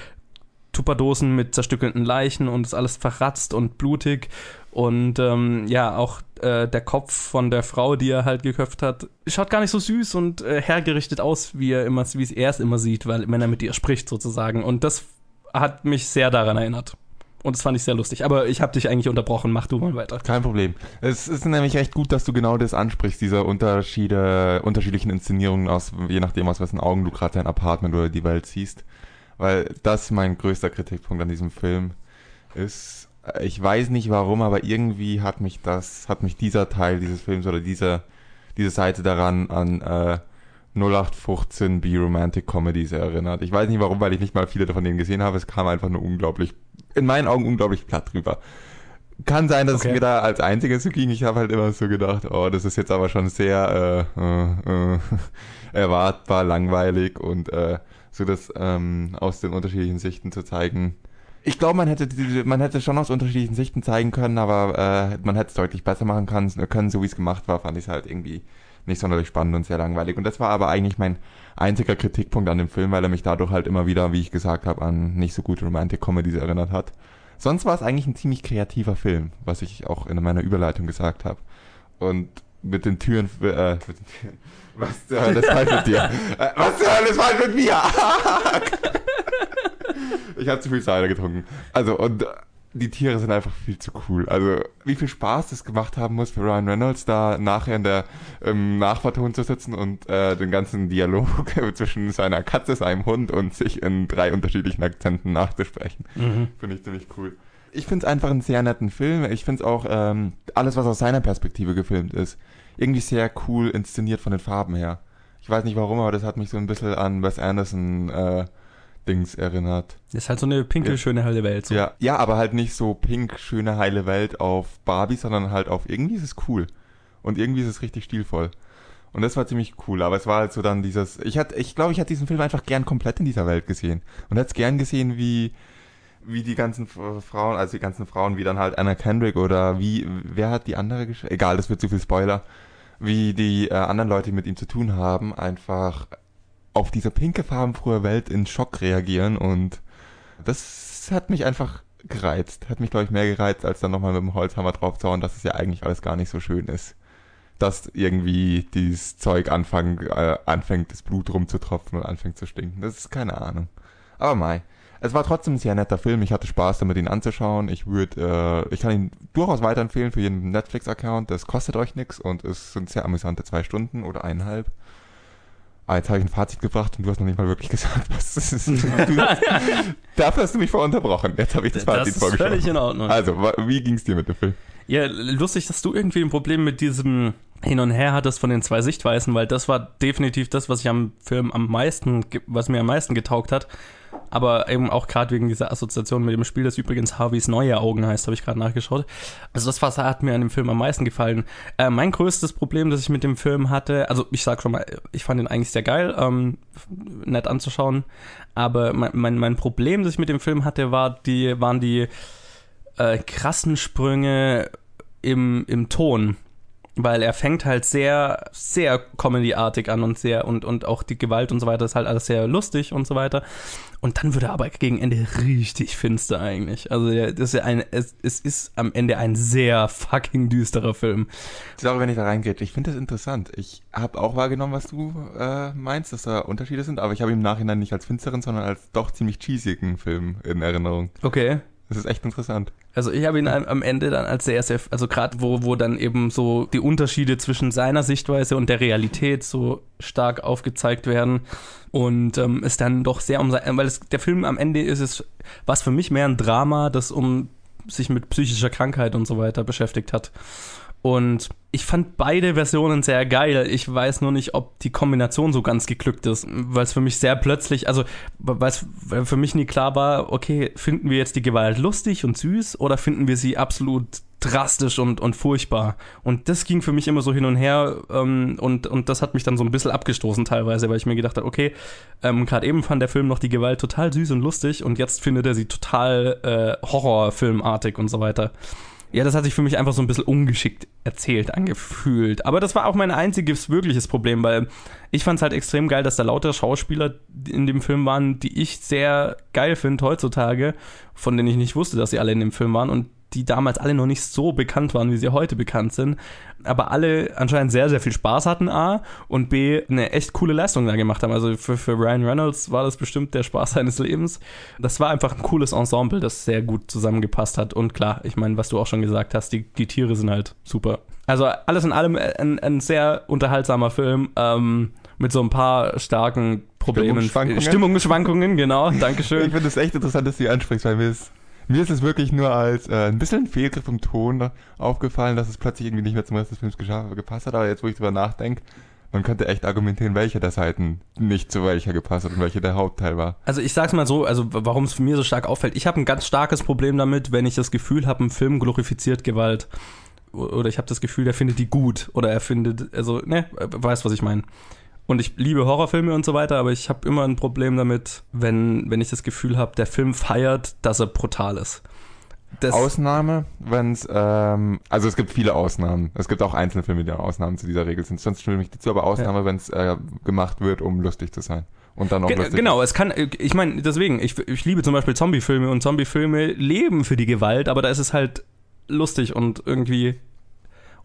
Speaker 1: Tupperdosen mit zerstückelten Leichen und ist alles verratzt und blutig. Und ähm, ja, auch äh, der Kopf von der Frau, die er halt geköpft hat, schaut gar nicht so süß und äh, hergerichtet aus, wie er immer, wie er es immer sieht, weil wenn er mit ihr spricht sozusagen. Und das hat mich sehr daran erinnert. Und das fand ich sehr lustig. Aber ich habe dich eigentlich unterbrochen. Mach du mal weiter.
Speaker 2: Kein Problem. Es ist nämlich recht gut, dass du genau das ansprichst, diese Unterschiede, unterschiedlichen Inszenierungen aus, je nachdem, aus wessen Augen du gerade dein Apartment oder die Welt siehst. weil das mein größter Kritikpunkt an diesem Film ist. Ich weiß nicht warum, aber irgendwie hat mich das, hat mich dieser Teil dieses Films oder diese, diese Seite daran an äh, 0815 B-Romantic Comedies erinnert. Ich weiß nicht warum, weil ich nicht mal viele von denen gesehen habe. Es kam einfach nur unglaublich, in meinen Augen unglaublich platt drüber. Kann sein, dass okay. es mir da als einziges so ging. Ich habe halt immer so gedacht, oh, das ist jetzt aber schon sehr äh, äh, äh, erwartbar, langweilig und äh, so das ähm, aus den unterschiedlichen Sichten zu zeigen. Ich glaube, man hätte man hätte schon aus unterschiedlichen Sichten zeigen können, aber äh, man hätte es deutlich besser machen können, können so wie es gemacht war, fand ich es halt irgendwie nicht sonderlich spannend und sehr langweilig. Und das war aber eigentlich mein einziger Kritikpunkt an dem Film, weil er mich dadurch halt immer wieder, wie ich gesagt habe, an nicht so gute Romantic Comedies erinnert hat. Sonst war es eigentlich ein ziemlich kreativer Film, was ich auch in meiner Überleitung gesagt habe. Und mit den Türen, äh, mit den Türen. Was zur Hölle ist falsch mit dir? Äh, was zur Hölle ist falsch mit mir? ich habe zu viel Cider getrunken. Also, und die Tiere sind einfach viel zu cool. Also, wie viel Spaß das gemacht haben muss für Ryan Reynolds, da nachher in der ähm, Nachverton zu sitzen und äh, den ganzen Dialog zwischen seiner Katze, seinem Hund und sich in drei unterschiedlichen Akzenten nachzusprechen. Mhm. Finde ich ziemlich cool. Ich finde es einfach einen sehr netten Film. Ich finde es auch ähm, alles, was aus seiner Perspektive gefilmt ist, irgendwie sehr cool inszeniert von den Farben her. Ich weiß nicht warum, aber das hat mich so ein bisschen an Wes Anderson äh, Dings erinnert.
Speaker 1: Das ist halt so eine pinke, ja. schöne heile Welt. So.
Speaker 2: Ja, ja, aber halt nicht so pink, schöne heile Welt auf Barbie, sondern halt auf irgendwie ist es cool. Und irgendwie ist es richtig stilvoll. Und das war ziemlich cool, aber es war halt so dann dieses, ich hatte, ich glaube, ich hätte diesen Film einfach gern komplett in dieser Welt gesehen. Und hätte es gern gesehen, wie, wie die ganzen Frauen, also die ganzen Frauen, wie dann halt Anna Kendrick oder wie, wer hat die andere Egal, das wird zu viel Spoiler. Wie die äh, anderen Leute, mit ihm zu tun haben, einfach auf diese pinke farbenfrohe Welt in Schock reagieren und das hat mich einfach gereizt. Hat mich, glaube ich, mehr gereizt, als dann nochmal mit dem Holzhammer draufzuhauen, dass es ja eigentlich alles gar nicht so schön ist. Dass irgendwie dieses Zeug anfang, äh, anfängt, das Blut rumzutropfen und anfängt zu stinken. Das ist keine Ahnung. Aber mai. Es war trotzdem ein sehr netter Film. Ich hatte Spaß damit, ihn anzuschauen. Ich würde, äh, ich kann ihn durchaus weiterempfehlen für jeden Netflix-Account. Das kostet euch nichts und es sind sehr amüsante zwei Stunden oder eineinhalb. Ah, jetzt habe ich ein Fazit gebracht und du hast noch nicht mal wirklich gesagt, was das ist. Dafür hast du mich vorunterbrochen. Jetzt habe ich das Fazit
Speaker 1: das ist Völlig in Ordnung.
Speaker 2: Also, wie ging es dir mit dem Film?
Speaker 1: Ja, lustig, dass du irgendwie ein Problem mit diesem Hin und Her hattest von den zwei Sichtweisen, weil das war definitiv das, was ich am Film am meisten, was mir am meisten getaugt hat aber eben auch gerade wegen dieser Assoziation mit dem Spiel, das übrigens Harveys neue Augen heißt, habe ich gerade nachgeschaut. Also das was hat mir an dem Film am meisten gefallen. Äh, mein größtes Problem, das ich mit dem Film hatte, also ich sag schon mal, ich fand ihn eigentlich sehr geil, ähm, nett anzuschauen, aber mein, mein, mein Problem, das ich mit dem Film hatte, war die, waren die äh, krassen Sprünge im, im Ton weil er fängt halt sehr, sehr Comedy-artig an und sehr, und, und auch die Gewalt und so weiter ist halt alles sehr lustig und so weiter. Und dann wird er aber gegen Ende richtig finster eigentlich. Also das ist ja ein, es, es ist am Ende ein sehr fucking düsterer Film.
Speaker 2: Sorry, wenn ich da reingehe. Ich finde das interessant. Ich habe auch wahrgenommen, was du äh, meinst, dass da Unterschiede sind, aber ich habe im Nachhinein nicht als finsteren, sondern als doch ziemlich cheesigen Film in Erinnerung.
Speaker 1: Okay.
Speaker 2: Das ist echt interessant.
Speaker 1: Also ich habe ihn am Ende dann als sehr, sehr, also gerade wo, wo dann eben so die Unterschiede zwischen seiner Sichtweise und der Realität so stark aufgezeigt werden und ähm, es dann doch sehr um sein, weil es, der Film am Ende ist es, was für mich mehr ein Drama, das um sich mit psychischer Krankheit und so weiter beschäftigt hat. Und ich fand beide Versionen sehr geil. Ich weiß nur nicht, ob die Kombination so ganz geglückt ist, weil es für mich sehr plötzlich, also weil es für mich nie klar war, okay, finden wir jetzt die Gewalt lustig und süß oder finden wir sie absolut drastisch und, und furchtbar. Und das ging für mich immer so hin und her ähm, und, und das hat mich dann so ein bisschen abgestoßen teilweise, weil ich mir gedacht habe, okay, ähm, gerade eben fand der Film noch die Gewalt total süß und lustig und jetzt findet er sie total äh, Horrorfilmartig und so weiter. Ja, das hat sich für mich einfach so ein bisschen ungeschickt erzählt angefühlt. Aber das war auch mein einziges wirkliches Problem, weil ich fand es halt extrem geil, dass da lauter Schauspieler in dem Film waren, die ich sehr geil finde heutzutage, von denen ich nicht wusste, dass sie alle in dem Film waren. Und die damals alle noch nicht so bekannt waren, wie sie heute bekannt sind, aber alle anscheinend sehr, sehr viel Spaß hatten, A, und B, eine echt coole Leistung da gemacht haben. Also für, für Ryan Reynolds war das bestimmt der Spaß seines Lebens. Das war einfach ein cooles Ensemble, das sehr gut zusammengepasst hat. Und klar, ich meine, was du auch schon gesagt hast, die, die Tiere sind halt super. Also alles in allem ein, ein sehr unterhaltsamer Film, ähm, mit so ein paar starken Problemen.
Speaker 2: Stimmungsschwankungen?
Speaker 1: Stimmungsschwankungen, genau. Dankeschön.
Speaker 2: Ich finde es echt interessant, dass du die ansprichst, weil mir ist, mir ist es wirklich nur als äh, ein bisschen Fehlgriff im Ton aufgefallen, dass es plötzlich irgendwie nicht mehr zum Rest des Films gepasst hat. Aber jetzt, wo ich drüber nachdenke, man könnte echt argumentieren, welche der Seiten nicht zu welcher gepasst hat und welche der Hauptteil war.
Speaker 1: Also ich sag's mal so, also warum es mir so stark auffällt. Ich habe ein ganz starkes Problem damit, wenn ich das Gefühl habe, ein Film glorifiziert Gewalt. Oder ich habe das Gefühl, er findet die gut. Oder er findet, also, ne, weißt, was ich meine. Und ich liebe Horrorfilme und so weiter, aber ich habe immer ein Problem damit, wenn, wenn ich das Gefühl habe, der Film feiert, dass er brutal ist. Das,
Speaker 2: Ausnahme, wenn es, ähm, also es gibt viele Ausnahmen. Es gibt auch einzelne Filme, die Ausnahmen zu dieser Regel sind. Sonst stimme ich dazu, aber Ausnahme, wenn es äh, gemacht wird, um lustig zu sein. Und dann auch
Speaker 1: Ge-
Speaker 2: lustig
Speaker 1: Genau, es kann, ich meine, deswegen, ich, ich liebe zum Beispiel Zombie-Filme und Zombie-Filme leben für die Gewalt, aber da ist es halt lustig und irgendwie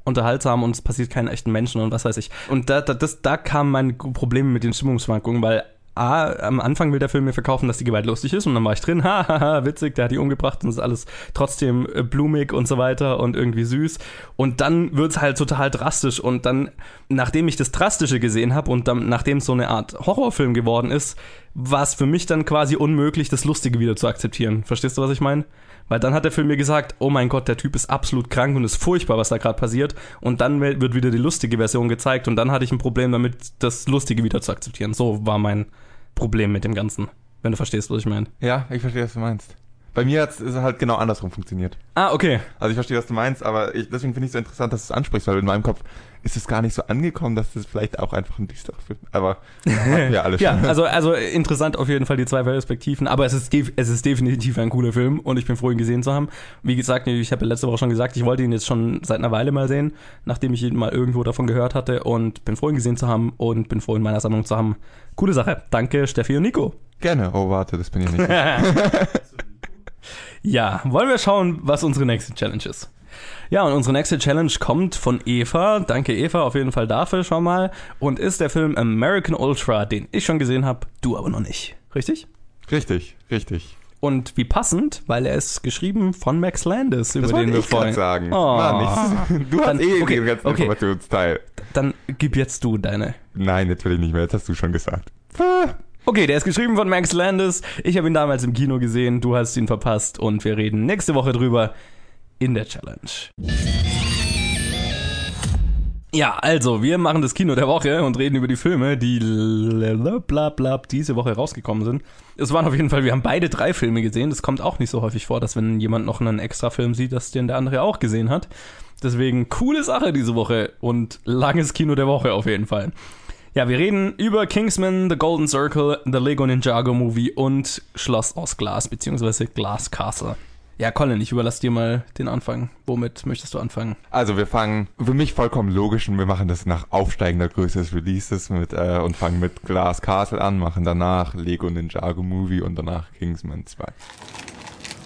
Speaker 1: unterhaltsam und es passiert keinen echten Menschen und was weiß ich. Und da, da, das, da kam mein Problem mit den Stimmungsschwankungen, weil A, am Anfang will der Film mir verkaufen, dass die Gewalt lustig ist und dann war ich drin, hahaha, witzig, der hat die umgebracht und es ist alles trotzdem äh, blumig und so weiter und irgendwie süß. Und dann wird's halt total drastisch und dann, nachdem ich das Drastische gesehen habe und dann, nachdem es so eine Art Horrorfilm geworden ist, war es für mich dann quasi unmöglich, das Lustige wieder zu akzeptieren. Verstehst du, was ich meine? Weil dann hat der Film mir gesagt, oh mein Gott, der Typ ist absolut krank und ist furchtbar, was da gerade passiert. Und dann wird wieder die lustige Version gezeigt und dann hatte ich ein Problem damit, das Lustige wieder zu akzeptieren. So war mein Problem mit dem Ganzen. Wenn du verstehst, was ich meine.
Speaker 2: Ja, ich verstehe, was du meinst. Bei mir ist es halt genau andersrum funktioniert.
Speaker 1: Ah, okay.
Speaker 2: Also ich verstehe, was du meinst, aber ich, deswegen finde ich es so interessant, dass du es ansprichst, weil in meinem Kopf ist es gar nicht so angekommen, dass das vielleicht auch einfach ein düsterer Film Aber hatten wir alle schon.
Speaker 1: Ja, also, also interessant auf jeden Fall die zwei Perspektiven, aber es ist, es ist definitiv ein cooler Film und ich bin froh, ihn gesehen zu haben. Wie gesagt, ich habe ja letzte Woche schon gesagt, ich wollte ihn jetzt schon seit einer Weile mal sehen, nachdem ich ihn mal irgendwo davon gehört hatte und bin froh, ihn gesehen zu haben und bin froh, in meiner Sammlung zu haben. Coole Sache. Danke, Steffi und Nico.
Speaker 2: Gerne. Oh, warte, das bin ich nicht.
Speaker 1: Ja, wollen wir schauen, was unsere nächste Challenge ist. Ja, und unsere nächste Challenge kommt von Eva. Danke Eva auf jeden Fall dafür schon mal. Und ist der Film American Ultra, den ich schon gesehen habe, du aber noch nicht. Richtig?
Speaker 2: richtig, richtig.
Speaker 1: Und wie passend, weil er ist geschrieben von Max Landis, über
Speaker 2: Das
Speaker 1: den wir
Speaker 2: ich
Speaker 1: vorhin.
Speaker 2: sagen.
Speaker 1: Oh.
Speaker 2: War nichts. Du
Speaker 1: Dann-
Speaker 2: hast eh
Speaker 1: okay,
Speaker 2: den ganzen
Speaker 1: okay.
Speaker 2: Informationsteil.
Speaker 1: Dann gib jetzt du deine.
Speaker 2: Nein, jetzt will ich nicht mehr. Jetzt hast du schon gesagt.
Speaker 1: Okay, der ist geschrieben von Max Landis. Ich habe ihn damals im Kino gesehen, du hast ihn verpasst und wir reden nächste Woche drüber in der Challenge. Ja, also, wir machen das Kino der Woche und reden über die Filme, die blablabla diese Woche rausgekommen sind. Es waren auf jeden Fall, wir haben beide drei Filme gesehen. Das kommt auch nicht so häufig vor, dass wenn jemand noch einen extra Film sieht, dass den der andere auch gesehen hat. Deswegen coole Sache diese Woche und langes Kino der Woche auf jeden Fall. Ja, wir reden über Kingsman, The Golden Circle, The Lego Ninjago Movie und Schloss aus Glas, beziehungsweise Glass Castle. Ja, Colin, ich überlasse dir mal den Anfang. Womit möchtest du anfangen?
Speaker 2: Also wir fangen für mich vollkommen logisch und wir machen das nach aufsteigender Größe des Releases mit äh, und fangen mit Glass Castle an, machen danach Lego Ninjago Movie und danach Kingsman 2.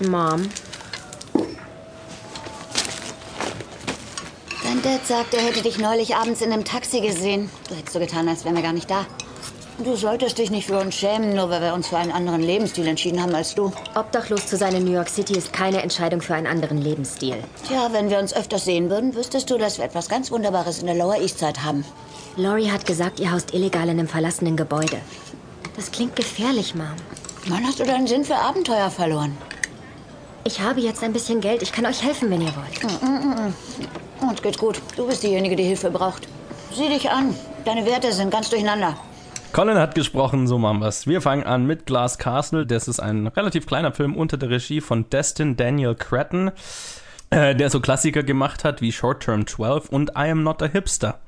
Speaker 3: Mom,
Speaker 4: Dein Dad sagt, er hätte dich neulich abends in einem Taxi gesehen. Du hättest so getan, als wären wir gar nicht da. Du solltest dich nicht für uns schämen, nur weil wir uns für einen anderen Lebensstil entschieden haben als du.
Speaker 3: obdachlos zu sein in New York City ist keine Entscheidung für einen anderen Lebensstil.
Speaker 4: Tja, wenn wir uns öfters sehen würden, wüsstest du, dass wir etwas ganz Wunderbares in der Lower East Side haben.
Speaker 3: Laurie hat gesagt, ihr haust illegal in einem verlassenen Gebäude. Das klingt gefährlich, Mom.
Speaker 4: Wann hast du deinen Sinn für Abenteuer verloren?
Speaker 3: Ich habe jetzt ein bisschen Geld. Ich kann euch helfen, wenn ihr wollt.
Speaker 4: Uns geht's gut. Du bist diejenige, die Hilfe braucht. Sieh dich an. Deine Werte sind ganz durcheinander.
Speaker 1: Colin hat gesprochen, so machen wir's. Wir fangen an mit Glass Castle. Das ist ein relativ kleiner Film unter der Regie von Destin Daniel Cretton, äh, der so Klassiker gemacht hat wie Short Term 12 und I Am Not a Hipster.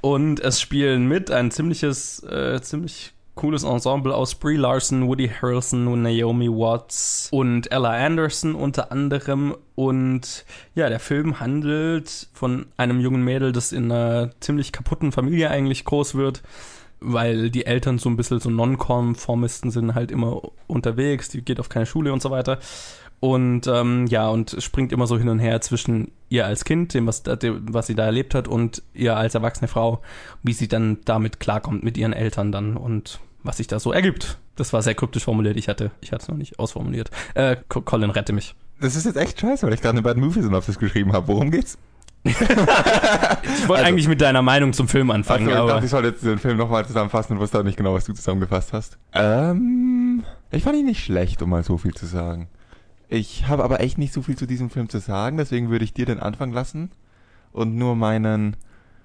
Speaker 1: Und es spielen mit ein ziemliches, äh, ziemlich cooles Ensemble aus Brie Larson, Woody Harrelson und Naomi Watts und Ella Anderson unter anderem. Und ja, der Film handelt von einem jungen Mädel, das in einer ziemlich kaputten Familie eigentlich groß wird weil die Eltern so ein bisschen so Nonkonformisten sind, halt immer unterwegs, die geht auf keine Schule und so weiter. Und ähm, ja, und springt immer so hin und her zwischen ihr als Kind, dem was, dem, was sie da erlebt hat, und ihr als erwachsene Frau, wie sie dann damit klarkommt mit ihren Eltern dann und was sich da so ergibt. Das war sehr kryptisch formuliert, ich hatte, ich hatte es noch nicht ausformuliert. Äh, Co- Colin, rette mich.
Speaker 2: Das ist jetzt echt scheiße, weil ich gerade eine Bad Movie Synopsis geschrieben habe. Worum geht's?
Speaker 1: Ich wollte
Speaker 2: Also-
Speaker 1: eigentlich mit deiner Meinung zum Film anfangen,
Speaker 2: Also, ich
Speaker 1: aber
Speaker 2: dachte, ich soll jetzt den Film nochmal zusammenfassen und wusste auch nicht genau, was du zusammengefasst hast. Ähm, ich fand ihn nicht schlecht, um mal so viel zu sagen. Ich habe aber echt nicht so viel zu diesem Film zu sagen, deswegen würde ich dir den Anfang lassen und nur meinen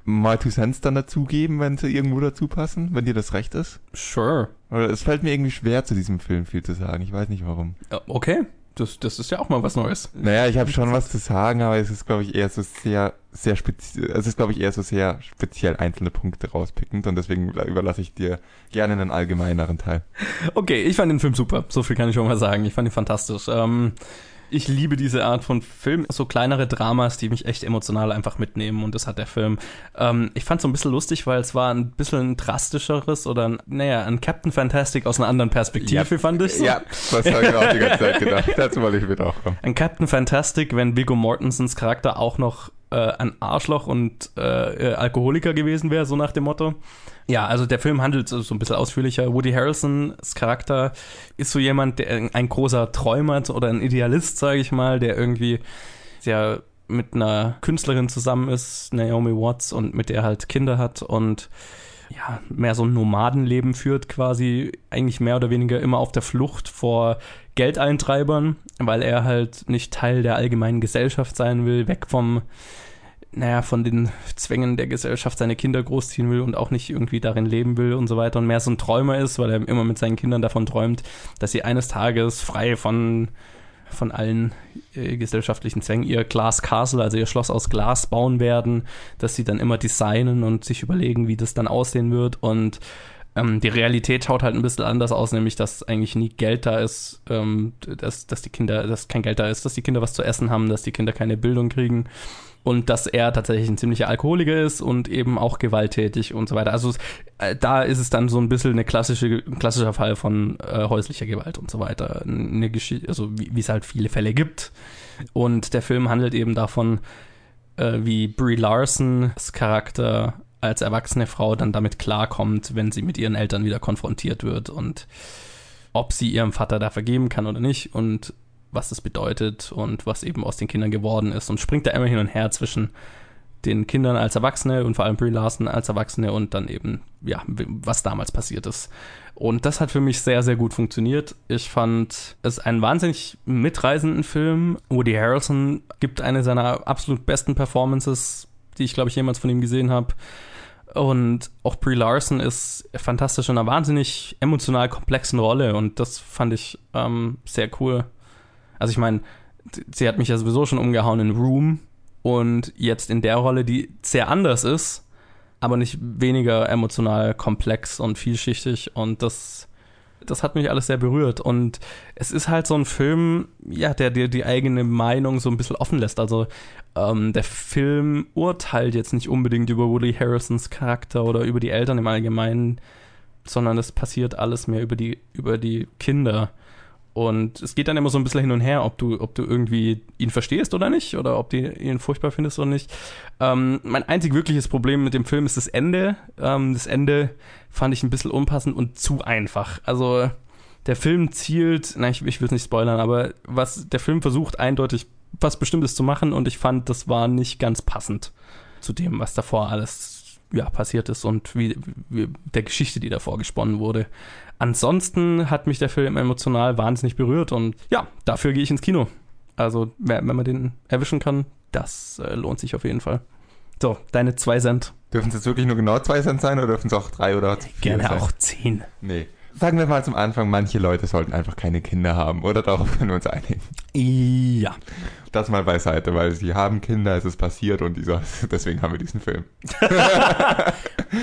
Speaker 2: mal Two Cents dann dazugeben, wenn sie irgendwo dazu passen, wenn dir das recht ist.
Speaker 1: sure.
Speaker 2: Oder es fällt mir irgendwie schwer, zu diesem Film viel zu sagen. Ich weiß nicht warum.
Speaker 1: Ja, Okay, das, das ist ja auch mal was Neues.
Speaker 2: Naja, ich habe schon was zu sagen, aber es ist, glaube ich, eher so sehr, sehr speziell, es ist, glaube ich, eher so sehr speziell einzelne Punkte rauspickend und deswegen überlasse ich dir gerne einen allgemeineren Teil.
Speaker 1: Okay, ich fand den Film super. So viel kann ich schon mal sagen. Ich fand ihn fantastisch. Ähm, ich liebe diese Art von Film, so kleinere Dramas, die mich echt emotional einfach mitnehmen und das hat der Film. Ähm, ich fand es so ein bisschen lustig, weil es war ein bisschen ein drastischeres oder, ein, naja, ein Captain Fantastic aus einer anderen Perspektive, fand ich. So.
Speaker 2: Ja, das habe ich auch die ganze Zeit gedacht. Dazu wollte ich wieder auch kommen.
Speaker 1: Ein Captain Fantastic, wenn Viggo Mortensens Charakter auch noch äh, ein Arschloch und äh, äh, Alkoholiker gewesen wäre, so nach dem Motto. Ja, also der Film handelt so, ein bisschen ausführlicher. Woody Harrelsons Charakter ist so jemand, der ein, ein großer Träumer oder ein Idealist, sage ich mal, der irgendwie sehr mit einer Künstlerin zusammen ist, Naomi Watts, und mit der halt Kinder hat und ja, mehr so ein Nomadenleben führt, quasi eigentlich mehr oder weniger immer auf der Flucht vor Geldeintreibern, weil er halt nicht Teil der allgemeinen Gesellschaft sein will, weg vom, naja, von den Zwängen der Gesellschaft seine Kinder großziehen will und auch nicht irgendwie darin leben will und so weiter und mehr so ein Träumer ist, weil er immer mit seinen Kindern davon träumt, dass sie eines Tages frei von von allen äh, gesellschaftlichen Zwängen ihr Glass Castle, also ihr Schloss aus Glas bauen werden, dass sie dann immer designen und sich überlegen, wie das dann aussehen wird und ähm, die Realität schaut halt ein bisschen anders aus, nämlich dass eigentlich nie Geld da ist, ähm, dass, dass die Kinder, dass kein Geld da ist, dass die Kinder was zu essen haben, dass die Kinder keine Bildung kriegen und dass er tatsächlich ein ziemlicher Alkoholiker ist und eben auch gewalttätig und so weiter. Also äh, da ist es dann so ein bisschen eine klassische, ein klassischer Fall von äh, häuslicher Gewalt und so weiter. Eine Geschichte, also wie es halt viele Fälle gibt. Und der Film handelt eben davon, äh, wie Brie Larsons Charakter als erwachsene Frau dann damit klarkommt, wenn sie mit ihren Eltern wieder konfrontiert wird und ob sie ihrem Vater da vergeben kann oder nicht und was das bedeutet und was eben aus den Kindern geworden ist und springt da immer hin und her zwischen den Kindern als Erwachsene und vor allem Brie Larson als Erwachsene und dann eben, ja, was damals passiert ist. Und das hat für mich sehr, sehr gut funktioniert. Ich fand es einen wahnsinnig mitreißenden Film. Woody Harrelson gibt eine seiner absolut besten Performances, die ich, glaube ich, jemals von ihm gesehen habe. Und auch Brie Larson ist fantastisch in einer wahnsinnig emotional komplexen Rolle und das fand ich ähm, sehr cool. Also ich meine, sie hat mich ja sowieso schon umgehauen in Room und jetzt in der Rolle, die sehr anders ist, aber nicht weniger emotional komplex und vielschichtig und das das hat mich alles sehr berührt und es ist halt so ein Film, ja, der dir die eigene Meinung so ein bisschen offen lässt. Also ähm, der Film urteilt jetzt nicht unbedingt über Woody Harrisons Charakter oder über die Eltern im Allgemeinen, sondern es passiert alles mehr über die über die Kinder. Und es geht dann immer so ein bisschen hin und her, ob du, ob du irgendwie ihn verstehst oder nicht, oder ob du ihn furchtbar findest oder nicht. Ähm, mein einzig wirkliches Problem mit dem Film ist das Ende. Ähm, das Ende fand ich ein bisschen unpassend und zu einfach. Also der Film zielt, nein, ich, ich will es nicht spoilern, aber was der Film versucht eindeutig was Bestimmtes zu machen und ich fand, das war nicht ganz passend zu dem, was davor alles ja, passiert ist und wie, wie der Geschichte, die davor gesponnen wurde. Ansonsten hat mich der Film emotional wahnsinnig berührt und ja, dafür gehe ich ins Kino. Also, wenn man den erwischen kann, das äh, lohnt sich auf jeden Fall. So, deine zwei Cent.
Speaker 2: Dürfen es jetzt wirklich nur genau zwei Cent sein oder dürfen es auch drei oder vier
Speaker 1: Gerne
Speaker 2: sein?
Speaker 1: auch zehn.
Speaker 2: Nee. Sagen wir mal zum Anfang, manche Leute sollten einfach keine Kinder haben, oder? Darauf können wir uns einigen.
Speaker 1: Ja.
Speaker 2: Das mal beiseite, weil sie haben Kinder, es ist passiert und dieser, deswegen haben wir diesen Film.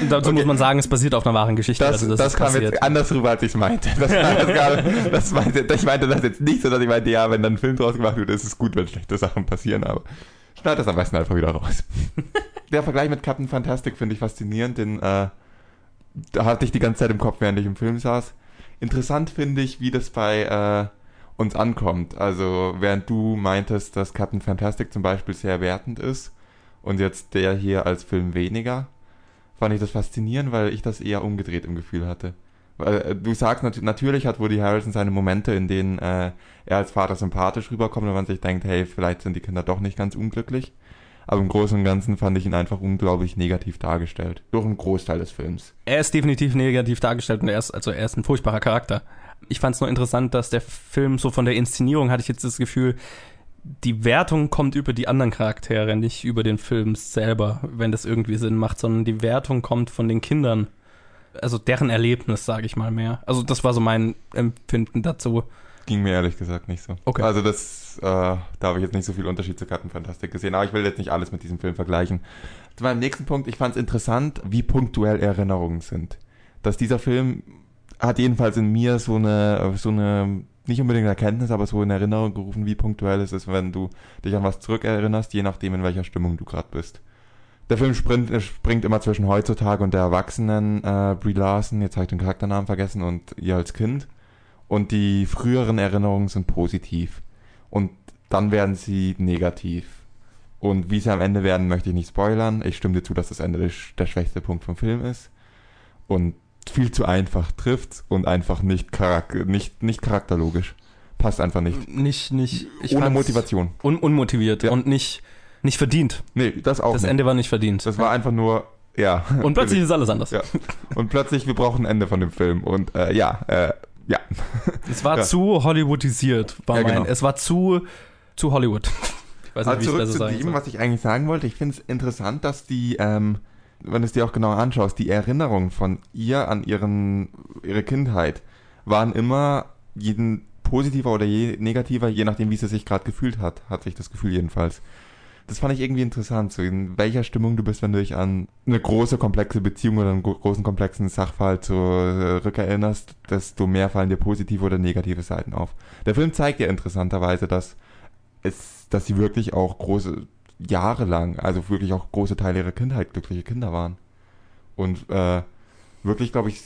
Speaker 1: Dazu
Speaker 2: Okay.
Speaker 1: muss man sagen, es basiert auf einer wahren Geschichte.
Speaker 2: Das,
Speaker 1: also
Speaker 2: das,
Speaker 1: ist
Speaker 2: kam
Speaker 1: passiert.
Speaker 2: jetzt anders rüber, als ich es meinte. Das, das, kam, das meinte. Ich meinte das jetzt nicht, sondern ich meinte, ja, wenn dann ein Film draus gemacht wird, ist es gut, wenn schlechte Sachen passieren, aber schneid das am besten einfach wieder raus. Der Vergleich mit Captain Fantastic finde ich faszinierend, den äh, da hatte ich die ganze Zeit im Kopf, während ich im Film saß. Interessant finde ich, wie das bei äh, uns ankommt. Also, während du meintest, dass Captain Fantastic zum Beispiel sehr wertend ist und jetzt der hier als Film weniger, fand ich das faszinierend, weil ich das eher umgedreht im Gefühl hatte. Weil äh, du sagst, nat natürlich hat Woody Harrelson seine Momente, in denen äh, er als Vater sympathisch rüberkommt und man sich denkt, hey, vielleicht sind die Kinder doch nicht ganz unglücklich. Aber im Großen und Ganzen fand ich ihn einfach unglaublich negativ dargestellt. Durch einen Großteil des Films.
Speaker 1: Er ist definitiv negativ dargestellt und er ist, also er ist ein furchtbarer Charakter. Ich fand es nur interessant, dass der Film so von der Inszenierung hatte ich jetzt das Gefühl, die Wertung kommt über die anderen Charaktere, nicht über den Film selber, wenn das irgendwie Sinn macht, sondern die Wertung kommt von den Kindern. Also deren Erlebnis, sage ich mal mehr. Also das war so mein Empfinden dazu.
Speaker 2: Ging mir ehrlich gesagt nicht so.
Speaker 1: Okay.
Speaker 2: Also das, äh, da habe ich jetzt nicht so viel Unterschied zur Kartenfantastik gesehen, aber ich will jetzt nicht alles mit diesem Film vergleichen. Zu meinem nächsten Punkt, ich fand es interessant, wie punktuell Erinnerungen sind. Dass dieser Film hat jedenfalls in mir so eine, so eine, nicht unbedingt Erkenntnis, aber so in Erinnerung gerufen, wie punktuell es ist, wenn du dich an was zurückerinnerst, je nachdem, in welcher Stimmung du gerade bist. Der Film springt, springt immer zwischen heutzutage und der erwachsenen äh, Brie Larson, jetzt habe ich den Charakternamen vergessen, und ihr als Kind. Und die früheren Erinnerungen sind positiv. Und dann werden sie negativ. Und wie sie am Ende werden, möchte ich nicht spoilern. Ich stimme dir zu, dass das Ende der, schwächste Punkt vom Film ist. Und viel zu einfach trifft und einfach nicht, charak nicht, nicht charakterlogisch. Passt einfach nicht.
Speaker 1: Nicht, nicht. Ich
Speaker 2: Ohne Motivation.
Speaker 1: Un unmotiviert
Speaker 2: Ja.
Speaker 1: und nicht, nicht verdient.
Speaker 2: Nee, das auch
Speaker 1: Das
Speaker 2: nicht.
Speaker 1: Ende war nicht verdient.
Speaker 2: das war einfach nur, ja.
Speaker 1: und plötzlich ist alles anders.
Speaker 2: Ja. Und plötzlich, wir brauchen ein Ende von dem Film. Und äh, ja, äh, ja.
Speaker 1: Es war
Speaker 2: Ja.
Speaker 1: zu Hollywoodisiert, war
Speaker 2: Ja,
Speaker 1: mein.
Speaker 2: genau.
Speaker 1: Es war zu, zu Hollywood. Ich weiß nicht, wie ich
Speaker 2: zurück
Speaker 1: das
Speaker 2: zu dem,
Speaker 1: soll.
Speaker 2: was ich eigentlich sagen wollte. Ich finde es interessant, dass die, ähm, wenn du es dir auch genau anschaust, die Erinnerungen von ihr an ihren, ihre Kindheit waren immer jeden positiver oder je negativer, je nachdem, wie sie sich gerade gefühlt hat, hatte ich das Gefühl jedenfalls. Das fand ich irgendwie interessant, so in welcher Stimmung du bist, wenn du dich an eine große, komplexe Beziehung oder einen gro- großen, komplexen Sachverhalt zurückerinnerst, desto mehr fallen dir positive oder negative Seiten auf. Der Film zeigt ja interessanterweise, dass es, dass sie wirklich auch große Jahre lang, also wirklich auch große Teile ihrer Kindheit glückliche Kinder waren. Und äh, wirklich, glaube ich,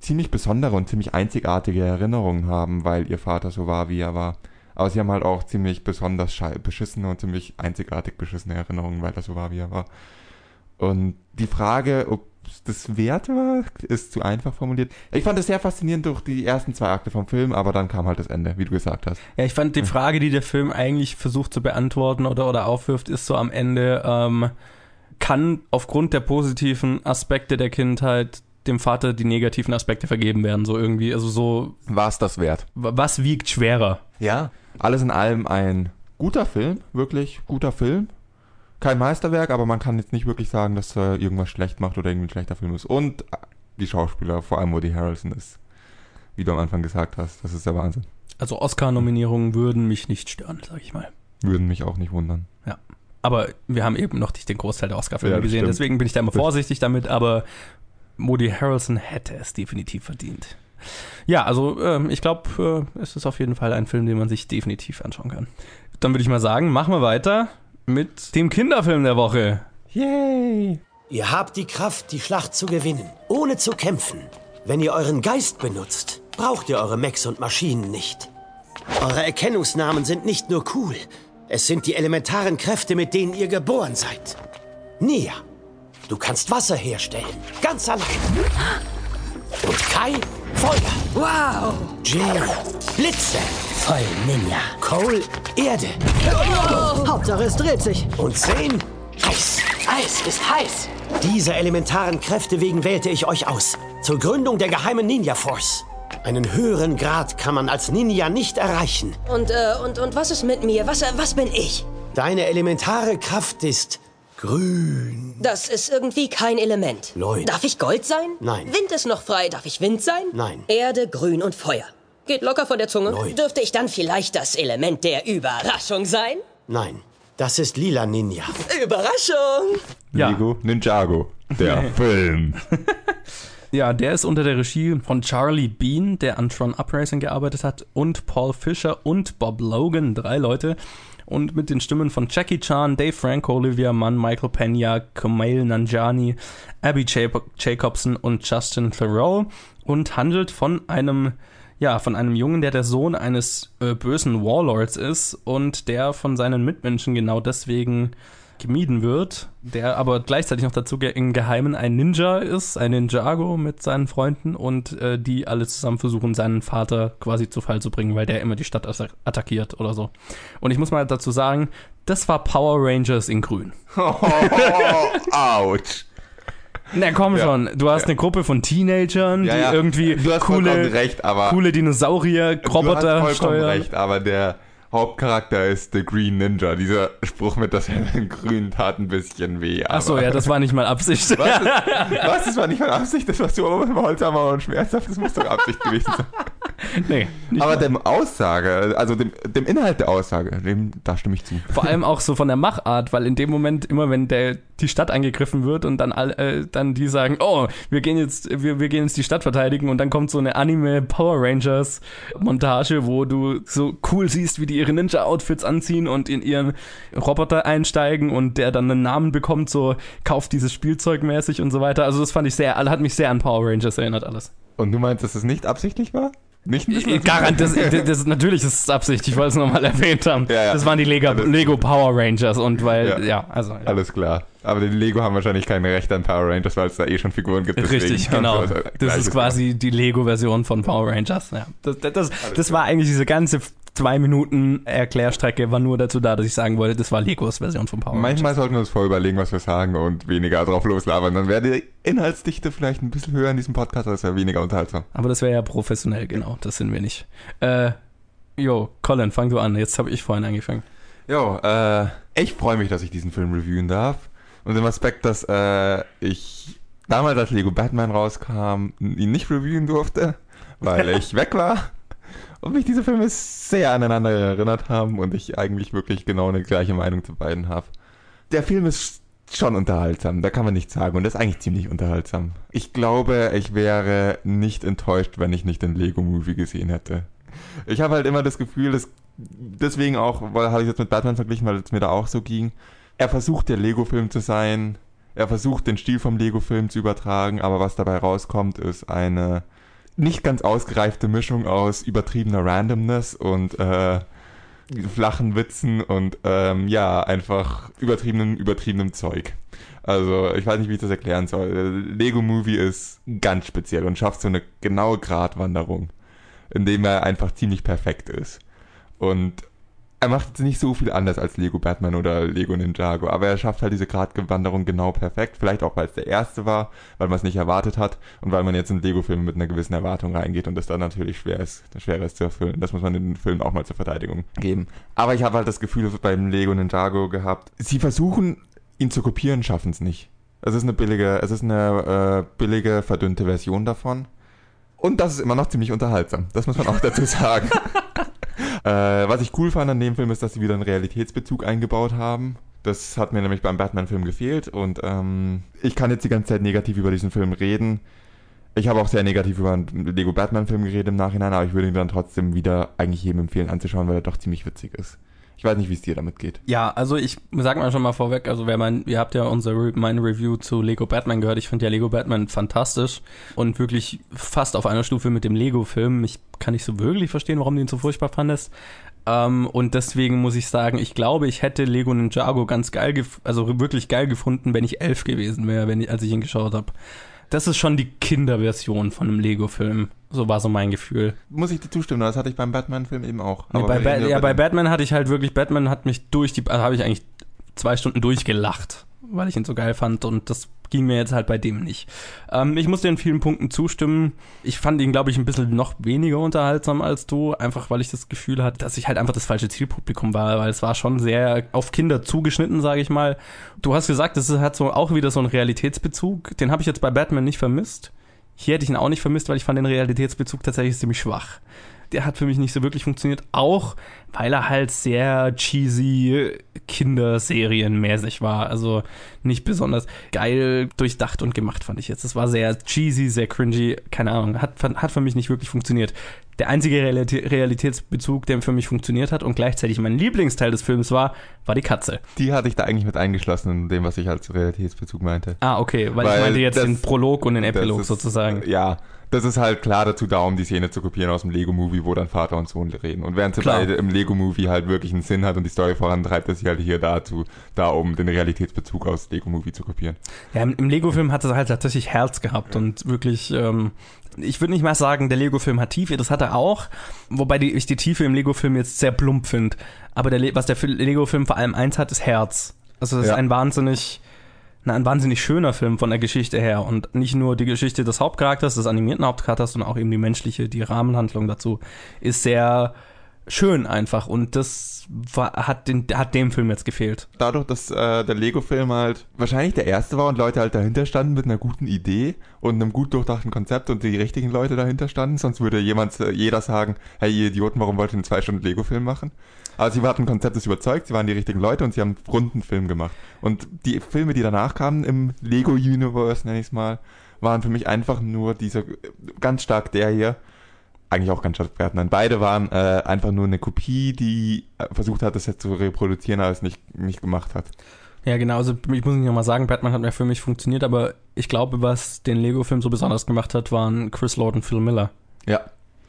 Speaker 2: ziemlich besondere und ziemlich einzigartige Erinnerungen haben, weil ihr Vater so war, wie er war. Aber sie haben halt auch ziemlich besonders beschissene und ziemlich einzigartig beschissene Erinnerungen, weil er so war, wie er war. Und die Frage, ob es das wert war, ist zu einfach formuliert. Ich fand es sehr faszinierend durch die ersten zwei Akte vom Film, aber dann kam halt das Ende, wie du gesagt hast.
Speaker 1: Ja, ich fand die Frage, die der Film eigentlich versucht zu beantworten oder, oder aufwirft, ist so am Ende, ähm, kann aufgrund der positiven Aspekte der Kindheit dem Vater die negativen Aspekte vergeben werden, so irgendwie, also so,
Speaker 2: War es das wert?
Speaker 1: was wiegt schwerer?
Speaker 2: Ja. Alles in allem ein guter Film, wirklich guter Film. Kein Meisterwerk, aber man kann jetzt nicht wirklich sagen, dass er irgendwas schlecht macht oder irgendwie ein schlechter Film ist. Und die Schauspieler, vor allem Woody Harrelson, ist, wie du am Anfang gesagt hast, das ist der Wahnsinn.
Speaker 1: Also Oscar-Nominierungen würden mich nicht stören, sag ich mal.
Speaker 2: Würden mich auch nicht wundern.
Speaker 1: Aber wir haben eben noch nicht den Großteil der Oscar-Filme
Speaker 2: Ja,
Speaker 1: gesehen,
Speaker 2: stimmt.
Speaker 1: deswegen bin ich da immer vorsichtig damit, aber Woody Harrelson hätte es definitiv verdient. Ja, also ähm, ich glaube, äh, es ist auf jeden Fall ein Film, den man sich definitiv anschauen kann. Dann würde ich mal sagen, machen wir weiter mit dem Kinderfilm der Woche.
Speaker 2: Yay!
Speaker 5: Ihr habt die Kraft, die Schlacht zu gewinnen, ohne zu kämpfen. Wenn ihr euren Geist benutzt, braucht ihr eure Mechs und Maschinen nicht. Eure Erkennungsnamen sind nicht nur cool, es sind die elementaren Kräfte, mit denen ihr geboren seid. Nia, du kannst Wasser herstellen, ganz allein. Und Kai, Feuer.
Speaker 6: Wow!
Speaker 5: Jill, Blitze.
Speaker 6: Voll Ninja.
Speaker 5: Cole, Erde.
Speaker 6: Hauptsache es dreht sich.
Speaker 5: Und Zane, Eis.
Speaker 6: Eis ist heiß.
Speaker 5: Dieser elementaren Kräfte wegen wählte ich euch aus. Zur Gründung der geheimen Ninja Force. Einen höheren Grad kann man als Ninja nicht erreichen.
Speaker 7: Und, äh, und, und was ist mit mir? Was, äh, was bin ich?
Speaker 5: Deine elementare Kraft ist grün.
Speaker 7: Das ist irgendwie kein Element.
Speaker 5: Lloyd.
Speaker 7: Darf ich Gold sein?
Speaker 5: Nein.
Speaker 7: Wind ist noch frei. Darf ich Wind sein?
Speaker 5: Nein.
Speaker 7: Erde, Grün und Feuer. Geht locker von der Zunge.
Speaker 5: Lloyd.
Speaker 7: Dürfte ich dann vielleicht das Element der Überraschung sein?
Speaker 5: Nein, das ist lila Ninja.
Speaker 7: Überraschung!
Speaker 1: Ja.
Speaker 2: Lego Ninjago, der Film.
Speaker 1: Ja, der ist unter der Regie von Charlie Bean, der an Tron Uprising gearbeitet hat, und Paul Fisher und Bob Logan, drei Leute. Und mit den Stimmen von Jackie Chan, Dave Franco, Olivia Munn, Michael Pena, Kumail Nanjiani, Abby Ja- Jacobson und Justin Theroux. Und handelt von einem, ja, von einem Jungen, der der Sohn eines äh, bösen Warlords ist und der von seinen Mitmenschen genau deswegen gemieden wird, der aber gleichzeitig noch dazu ge im Geheimen ein Ninja ist, ein Ninjago mit seinen Freunden und äh, die alle zusammen versuchen, seinen Vater quasi zu Fall zu bringen, weil der immer die Stadt atta- attackiert oder so. Und ich muss mal dazu sagen, Das war Power Rangers in Grün.
Speaker 2: Oh, ouch.
Speaker 1: Na komm
Speaker 2: Ja.
Speaker 1: schon, du hast eine Gruppe von Teenagern,
Speaker 2: Ja,
Speaker 1: die
Speaker 2: ja.
Speaker 1: irgendwie coole,
Speaker 2: recht, aber-
Speaker 1: coole Dinosaurier,
Speaker 2: Du hast
Speaker 1: Roboter
Speaker 2: vollkommen
Speaker 1: steuern.
Speaker 2: recht, aber der Hauptcharakter ist The Green Ninja. Dieser Spruch mit das Grün tat ein bisschen weh.
Speaker 1: Achso, ja, das war nicht mal Absicht.
Speaker 2: Was? Das, was? Das war nicht mal Absicht, das war so Holzhammer und schmerzhaft, das muss doch Absicht gewesen sein.
Speaker 1: nee,
Speaker 2: Aber
Speaker 1: mal.
Speaker 2: dem Aussage, also dem, dem Inhalt der Aussage, dem, da stimme ich zu.
Speaker 1: Vor allem auch so von der Machart, weil in dem Moment immer, wenn der, die Stadt angegriffen wird und dann all, äh, dann die sagen, oh, wir gehen jetzt, wir, wir gehen jetzt die Stadt verteidigen und dann kommt so eine Anime Power Rangers Montage, wo du so cool siehst, wie die ihre Ninja Outfits anziehen und in ihren Roboter einsteigen und der dann einen Namen bekommt, so kauft dieses Spielzeug mäßig und so weiter. Also das fand ich sehr, hat mich sehr an Power Rangers erinnert alles.
Speaker 2: Und du meinst, dass es nicht absichtlich war? Nicht, nicht
Speaker 1: Garant, das, das, das, natürlich ist es Absicht, ich wollte es nochmal erwähnt haben.
Speaker 2: Ja, ja.
Speaker 1: Das waren die Lego, Lego Power Rangers und weil,
Speaker 2: Ja.
Speaker 1: ja, also.
Speaker 2: Alles klar. Aber die Lego haben wahrscheinlich keine Rechte an Power Rangers, weil es da eh schon Figuren gibt.
Speaker 1: Richtig, genau.
Speaker 2: was
Speaker 1: Das
Speaker 2: Gleiches
Speaker 1: ist quasi die Lego-Version von Power Rangers. Ja. Das, das, das, das war eigentlich diese ganze zwei Minuten Erklärstrecke, war nur dazu da, dass ich sagen wollte, das war Legos Version von Power Rangers.
Speaker 2: Manchmal sollten wir uns vorher überlegen, was wir sagen und weniger drauf loslabern. Dann wäre die Inhaltsdichte vielleicht ein bisschen höher in diesem Podcast, aber es wäre weniger unterhaltsam.
Speaker 1: Aber das wäre ja professionell, genau. Das sind wir nicht. Äh, jo, Colin, fang du an. Jetzt habe ich vorhin angefangen.
Speaker 2: Jo, äh, ich freue mich, dass ich diesen Film reviewen darf. Und im Aspekt, dass äh, ich damals, als Lego Batman rauskam, ihn nicht reviewen durfte, weil ich weg war. Und mich diese Filme sehr aneinander erinnert haben und ich eigentlich wirklich genau eine gleiche Meinung zu beiden habe. Der Film ist schon unterhaltsam, da kann man nichts sagen und ist eigentlich ziemlich unterhaltsam. Ich glaube, ich wäre nicht enttäuscht, wenn ich nicht den Lego Movie gesehen hätte. Ich habe halt immer das Gefühl, dass deswegen auch, weil habe ich jetzt mit Batman verglichen, weil es mir da auch so ging. Er versucht der Lego-Film zu sein. Er versucht den Stil vom Lego-Film zu übertragen, aber was dabei rauskommt, ist eine nicht ganz ausgereifte Mischung aus übertriebener Randomness und äh, flachen Witzen und ähm, ja, einfach übertriebenem, übertriebenem Zeug. Also, ich weiß nicht, wie ich das erklären soll. Lego Movie ist ganz speziell und schafft so eine genaue Gratwanderung, indem er einfach ziemlich perfekt ist. Und er macht jetzt nicht so viel anders als Lego Batman oder Lego Ninjago, aber er schafft halt diese Gratwanderung genau perfekt. Vielleicht auch, weil es der erste war, weil man es nicht erwartet hat und weil man jetzt in Lego-Filme mit einer gewissen Erwartung reingeht und es dann natürlich schwer ist, schwer ist zu erfüllen. Das muss man den Filmen auch mal zur Verteidigung geben. Aber ich habe halt das Gefühl beim Lego Ninjago gehabt, sie versuchen, ihn zu kopieren, schaffen es nicht. Es ist eine billige, es ist eine äh, billige, verdünnte Version davon. Und das ist immer noch ziemlich unterhaltsam. Das muss man auch dazu sagen. Äh, was ich cool fand an dem Film ist, dass sie wieder einen Realitätsbezug eingebaut haben. Das hat mir nämlich beim Batman-Film gefehlt und ähm, ich kann jetzt die ganze Zeit negativ über diesen Film reden. Ich habe auch sehr negativ über einen Lego Batman-Film geredet im Nachhinein, aber ich würde ihn dann trotzdem wieder eigentlich jedem empfehlen anzuschauen, weil er doch ziemlich witzig ist. Ich weiß nicht, wie es dir damit geht.
Speaker 1: Ja, also ich sag mal schon mal vorweg, also wer mein, ihr habt ja unser mein Review zu Lego Batman gehört. Ich finde ja Lego Batman fantastisch und wirklich fast auf einer Stufe mit dem Lego-Film. Ich kann nicht so wirklich verstehen, warum du ihn so furchtbar fandest. Ähm, und deswegen muss ich sagen, ich glaube, ich hätte Lego Ninjago ganz geil, also wirklich geil gefunden, wenn ich elf gewesen wäre, wenn ich, als ich ihn geschaut habe. Das ist schon die Kinderversion von einem Lego-Film. So war so mein Gefühl.
Speaker 2: Muss ich dir zustimmen, das hatte ich beim Batman-Film eben auch.
Speaker 1: Nee, bei Ba- ja, bei Batman hatte ich halt wirklich, Batman hat mich durch die, also habe ich eigentlich zwei Stunden durchgelacht, weil ich ihn so geil fand und das ging mir jetzt halt bei dem nicht. Ähm, ich muss dir in vielen Punkten zustimmen. Ich fand ihn, glaube ich, ein bisschen noch weniger unterhaltsam als du, einfach weil ich das Gefühl hatte, dass ich halt einfach das falsche Zielpublikum war, weil es war schon sehr auf Kinder zugeschnitten, sage ich mal. Du hast gesagt, es hat so auch wieder so einen Realitätsbezug, den habe ich jetzt bei Batman nicht vermisst. Hier hätte ich ihn auch nicht vermisst, weil ich fand den Realitätsbezug tatsächlich ziemlich schwach. Der hat für mich nicht so wirklich funktioniert, auch weil er halt sehr cheesy Kinderserienmäßig war. Also nicht besonders geil durchdacht und gemacht, fand ich jetzt. Es war sehr cheesy, sehr cringy, keine Ahnung. Hat, hat für mich nicht wirklich funktioniert. Der einzige Realitä- Realitätsbezug, der für mich funktioniert hat und gleichzeitig mein Lieblingsteil des Films war, war die Katze.
Speaker 2: Die hatte ich da eigentlich mit eingeschlossen in dem, was ich als Realitätsbezug meinte.
Speaker 1: Ah, okay, weil, ich
Speaker 2: Weil
Speaker 1: meinte jetzt
Speaker 2: das-
Speaker 1: den Prolog und den Epilog
Speaker 2: ist,
Speaker 1: sozusagen.
Speaker 2: Ja, das ist halt klar dazu da, um die Szene zu kopieren aus dem Lego-Movie, wo dann Vater und Sohn reden. Und während sie
Speaker 1: Klar.
Speaker 2: beide im Lego-Movie halt wirklich einen Sinn hat und die Story vorantreibt, dass sie halt hier dazu, da um den Realitätsbezug aus Lego-Movie zu kopieren.
Speaker 1: Ja, im, im Lego-Film hat es halt tatsächlich Herz gehabt und wirklich, ähm, ich würde nicht mal sagen, der Lego-Film hat Tiefe, das hat er auch, wobei die, ich die Tiefe im Lego-Film jetzt sehr plump finde. Aber der, was der Fil- Lego-Film vor allem eins hat, ist Herz. Also das
Speaker 2: Ja.
Speaker 1: ist ein wahnsinnig, na, ein wahnsinnig schöner Film von der Geschichte her und nicht nur die Geschichte des Hauptcharakters, des animierten Hauptcharakters, sondern auch eben die menschliche, die Rahmenhandlung dazu ist sehr schön einfach und das war, hat, den, hat dem Film jetzt gefehlt.
Speaker 2: dadurch, dass äh, der Lego-Film halt wahrscheinlich der erste war und Leute halt dahinter standen mit einer guten Idee und einem gut durchdachten Konzept und die richtigen Leute dahinter standen, sonst würde jemand, äh, jeder sagen, hey ihr Idioten, warum wollt ihr einen zwei Stunden Lego-Film machen? Aber sie hatten ein Konzept, das überzeugt, sie waren die richtigen Leute und sie haben einen runden Film gemacht. Und die Filme, die danach kamen im Lego-Universe, nenne ich es mal, waren für mich einfach nur dieser, ganz stark der hier, eigentlich auch ganz stark Batman. Beide waren äh, einfach nur eine Kopie, die äh, versucht hat, das jetzt zu reproduzieren, aber es nicht, nicht gemacht hat.
Speaker 1: Ja, genau. Also ich muss nicht nochmal sagen, Batman hat mir für mich funktioniert, aber ich glaube, was den Lego-Film so besonders gemacht hat, waren Chris Lord und Phil Miller.
Speaker 2: Ja,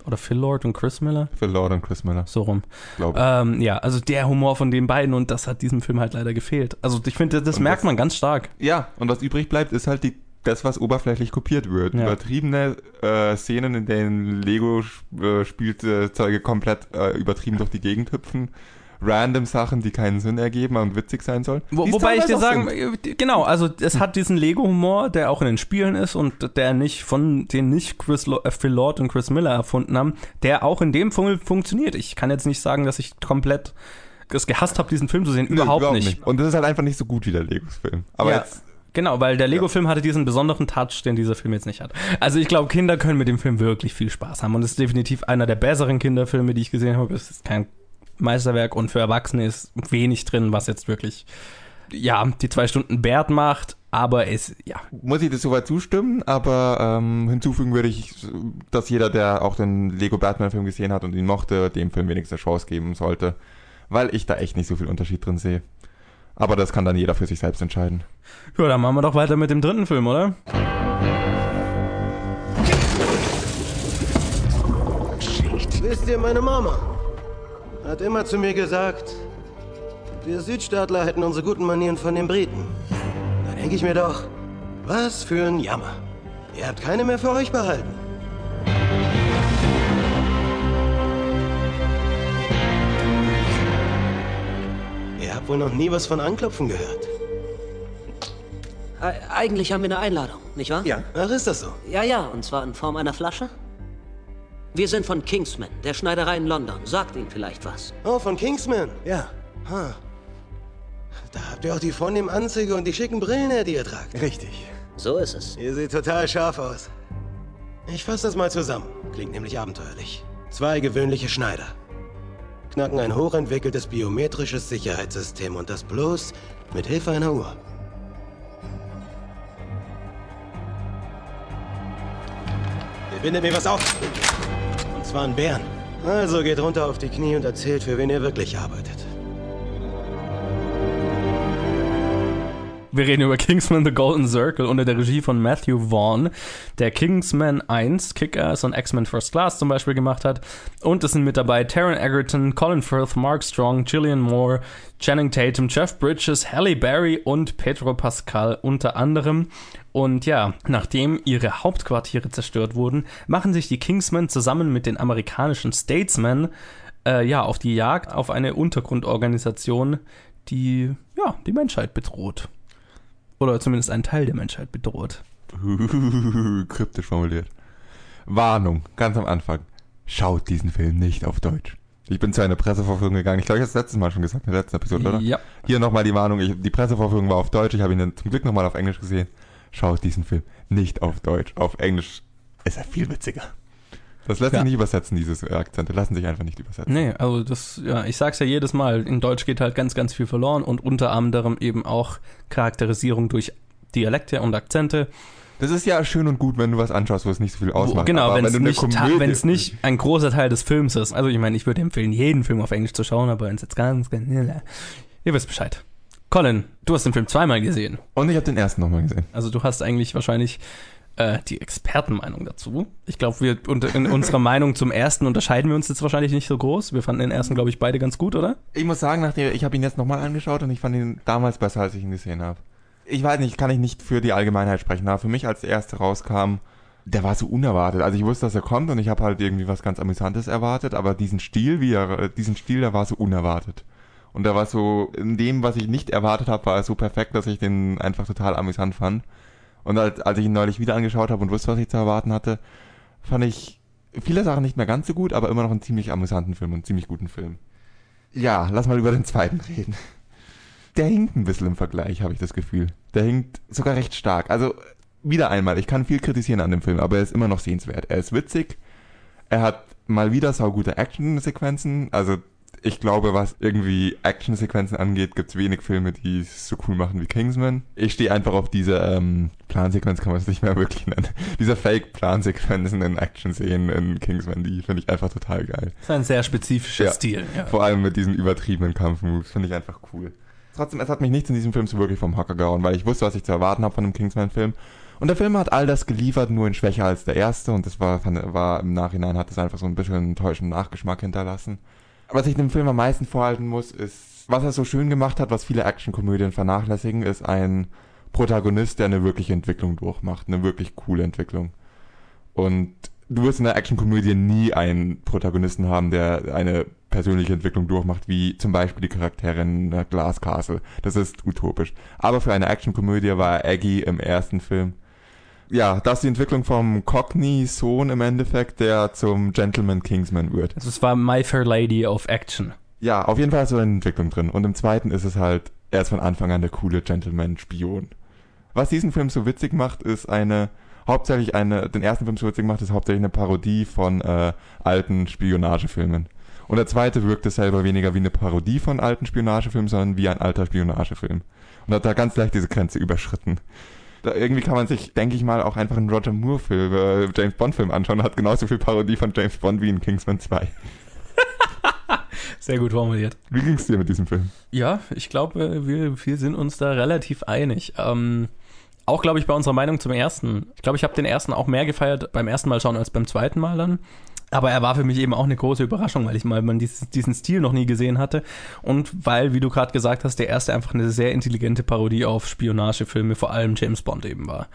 Speaker 1: Oder Phil Lord und Chris Miller?
Speaker 2: Phil Lord und Chris Miller,
Speaker 1: So rum.
Speaker 2: glaube ich.
Speaker 1: Ähm, ja, also der Humor von den beiden und das hat diesem Film halt leider gefehlt. Also ich finde, das
Speaker 2: Und
Speaker 1: merkt
Speaker 2: das-
Speaker 1: man ganz stark.
Speaker 2: Ja, und was übrig bleibt, ist halt die, das, was oberflächlich kopiert wird.
Speaker 1: Ja.
Speaker 2: Übertriebene äh, Szenen, in denen Lego-Spielzeuge komplett äh, übertrieben durch die Gegend hüpfen. Random Sachen, die keinen Sinn ergeben und witzig sein sollen.
Speaker 1: Wo, wobei ich dir sagen,
Speaker 2: sind.
Speaker 1: äh, genau, also es hat diesen Lego-Humor, der auch in den Spielen ist und der nicht von den nicht Chris Lo äh, Phil Lord und Chris Miller erfunden haben, der auch in dem Film funktioniert. Ich kann jetzt nicht sagen, dass ich komplett es gehasst habe, diesen Film zu sehen.
Speaker 2: Nö,
Speaker 1: überhaupt, nicht.
Speaker 2: Und das ist halt einfach nicht so gut wie der Legos-Film. Aber
Speaker 1: Ja.
Speaker 2: jetzt,
Speaker 1: Genau, weil der Lego-Film hatte diesen besonderen Touch, den dieser Film jetzt nicht hat. Also ich glaube, Kinder können mit dem Film wirklich viel Spaß haben und es ist definitiv einer der besseren Kinderfilme, die ich gesehen habe. Es ist kein Meisterwerk und für Erwachsene ist wenig drin, was jetzt wirklich, ja, die zwei Stunden Bert macht, aber es, ja,
Speaker 2: muss ich das soweit zustimmen, aber ähm, hinzufügen würde ich, dass jeder, der auch den Lego Batman-Film gesehen hat und ihn mochte, dem Film wenigstens eine Chance geben sollte. Weil ich da echt nicht so viel Unterschied drin sehe. Aber das kann dann jeder für sich selbst entscheiden.
Speaker 1: Ja, dann machen wir doch weiter mit dem dritten Film, oder?
Speaker 8: Wisst ihr, meine Mama hat immer zu mir gesagt, wir Südstaatler hätten unsere guten Manieren von den Briten. Da denke ich mir doch, was für ein Jammer. Ihr habt keine mehr für euch behalten. Wohl noch nie was von Anklopfen gehört.
Speaker 7: E eigentlich haben wir eine Einladung, nicht wahr?
Speaker 8: Ja. Ach, ist das so?
Speaker 7: Ja, ja, und zwar in Form einer Flasche. Wir sind von Kingsman, der Schneiderei in London. Sagt Ihnen vielleicht was.
Speaker 8: Oh, von Kingsman. Ja. Ha. Da habt ihr auch die vornehmen Anzüge und die schicken Brillen, her, die ihr tragt. Richtig.
Speaker 7: So ist es.
Speaker 8: Ihr seht total scharf aus. Ich fasse das mal zusammen. Klingt nämlich abenteuerlich. Zwei gewöhnliche Schneider. Knacken ein hochentwickeltes biometrisches Sicherheitssystem und das bloß mit Hilfe einer Uhr. Ihr bindet mir was auf. Und zwar einen Bären. Also geht runter auf die Knie und erzählt, für wen ihr wirklich arbeitet.
Speaker 1: Wir reden über Kingsman The Golden Circle unter der Regie von Matthew Vaughn, der Kingsman 1, Kick-Ass und X-Men First Class zum Beispiel gemacht hat. Und es sind mit dabei Taron Egerton, Colin Firth, Mark Strong, Gillian Moore, Channing Tatum, Jeff Bridges, Halle Berry und Pedro Pascal unter anderem. Und ja, nachdem ihre Hauptquartiere zerstört wurden, machen sich die Kingsmen zusammen mit den amerikanischen Statesmen äh, ja, auf die Jagd auf eine Untergrundorganisation, die ja, die Menschheit bedroht. Oder zumindest einen Teil der Menschheit bedroht.
Speaker 2: Kryptisch formuliert. Warnung, ganz am Anfang. Schaut diesen Film nicht auf Deutsch. Ich bin zu einer Pressevorführung gegangen. Ich glaube, ich habe es letztes Mal schon gesagt, in der letzten Episode, oder?
Speaker 1: Ja.
Speaker 2: Hier nochmal die Warnung. Ich, die Pressevorführung war auf Deutsch. Ich habe ihn dann zum Glück nochmal auf Englisch gesehen. Schaut diesen Film nicht auf Deutsch. Auf Englisch ist er viel witziger. Das lässt
Speaker 1: Ja.
Speaker 2: sich nicht übersetzen, dieses Akzente. Lassen sich einfach nicht übersetzen.
Speaker 1: Nee, also das, ja, ich sag's ja jedes Mal, in Deutsch geht halt ganz, ganz viel verloren und unter anderem eben auch Charakterisierung durch Dialekte und Akzente.
Speaker 2: Das ist ja schön und gut, wenn du was anschaust, wo es nicht so viel ausmacht.
Speaker 1: genau, wenn es nicht, wenn's nicht ein großer Teil des Films ist. Also ich meine, ich würde empfehlen, jeden Film auf Englisch zu schauen, aber wenn es jetzt ganz, ganz, ihr wisst Bescheid. Colin, du hast den Film zweimal gesehen.
Speaker 2: Und ich habe den ersten nochmal gesehen.
Speaker 1: Also du hast eigentlich wahrscheinlich äh, die Expertenmeinung dazu. Ich glaube, wir unter, in unserer Meinung zum ersten unterscheiden wir uns jetzt wahrscheinlich nicht so groß. Wir fanden den ersten, glaube ich, beide ganz gut, oder?
Speaker 2: Ich muss sagen, nachdem ich habe ihn jetzt nochmal angeschaut und ich fand ihn damals besser, als ich ihn gesehen habe. Ich weiß nicht, kann ich nicht für die Allgemeinheit sprechen, aber für mich, als der erste rauskam, der war so unerwartet. Also ich wusste, dass er kommt und ich habe halt irgendwie was ganz Amüsantes erwartet, aber diesen Stil, wie er, diesen Stil, der war so unerwartet. Und der war so, in dem, was ich nicht erwartet habe, war er so perfekt, dass ich den einfach total amüsant fand. Und als, als ich ihn neulich wieder angeschaut habe und wusste, was ich zu erwarten hatte, fand ich viele Sachen nicht mehr ganz so gut, aber immer noch einen ziemlich amüsanten Film und einen ziemlich guten Film. Ja, lass mal über den zweiten reden. Der hinkt ein bisschen im Vergleich, habe ich das Gefühl. Der hinkt sogar recht stark. Also wieder einmal, ich kann viel kritisieren an dem Film, aber er ist immer noch sehenswert. Er ist witzig, er hat mal wieder saugute Action-Sequenzen, also ich glaube, was irgendwie Actionsequenzen angeht, gibt es wenig Filme, die es so cool machen wie Kingsman. Ich stehe einfach auf diese ähm, Plansequenz, kann man es nicht mehr wirklich nennen. Diese Fake-Plansequenzen in Action-Szenen in Kingsman, die finde ich einfach total geil.
Speaker 1: Das ist ein sehr spezifischer
Speaker 2: Ja.
Speaker 1: Stil. Ja.
Speaker 2: Vor allem mit diesen übertriebenen Kampfmoves, finde ich einfach cool. Trotzdem, es hat mich nichts in diesem Film so wirklich vom Hocker gehauen, weil ich wusste, was ich zu erwarten habe von dem Kingsman-Film. Und der Film hat all das geliefert, nur in schwächer als der erste. Und das war, fand- war im Nachhinein hat es einfach so ein bisschen einen enttäuschenden Nachgeschmack hinterlassen. Was ich dem Film am meisten vorhalten muss, ist, was er so schön gemacht hat, was viele Actionkomödien vernachlässigen, ist ein Protagonist, der eine wirkliche Entwicklung durchmacht, eine wirklich coole Entwicklung. Und du wirst in der Actionkomödie nie einen Protagonisten haben, der eine persönliche Entwicklung durchmacht, wie zum Beispiel die Charaktere in Glass Castle. Das ist utopisch. Aber für eine Actionkomödie war Aggie im ersten Film. Ja, das ist die Entwicklung vom Cockney-Sohn im Endeffekt, der zum Gentleman Kingsman wird.
Speaker 1: Also es war My Fair Lady of Action.
Speaker 2: Ja, auf jeden Fall ist so eine Entwicklung drin. Und im zweiten ist es halt, er ist von Anfang an der coole Gentleman-Spion. Was diesen Film so witzig macht, ist eine, hauptsächlich eine, den ersten Film so witzig macht, ist hauptsächlich eine Parodie von äh, alten Spionagefilmen. Und der zweite wirkte selber weniger wie eine Parodie von alten Spionagefilmen, sondern wie ein alter Spionagefilm. Und hat da ganz leicht diese Grenze überschritten. Da irgendwie kann man sich, denke ich mal, auch einfach einen Roger Moore-Film, äh, James Bond-Film anschauen. Hat genauso viel Parodie von James Bond wie in Kingsman 2.
Speaker 1: Sehr gut formuliert.
Speaker 2: Wie ging's dir mit diesem Film?
Speaker 1: Ja, ich glaube, wir, wir sind uns da relativ einig. Ähm, auch, glaube ich, bei unserer Meinung zum ersten. Ich glaube, ich habe den ersten auch mehr gefeiert beim ersten Mal schauen als beim zweiten Mal dann. Aber er war für mich eben auch eine große Überraschung, weil ich mal man dieses, diesen Stil noch nie gesehen hatte. Und weil, wie du gerade gesagt hast, der erste einfach eine sehr intelligente Parodie auf Spionagefilme, vor allem James Bond eben war.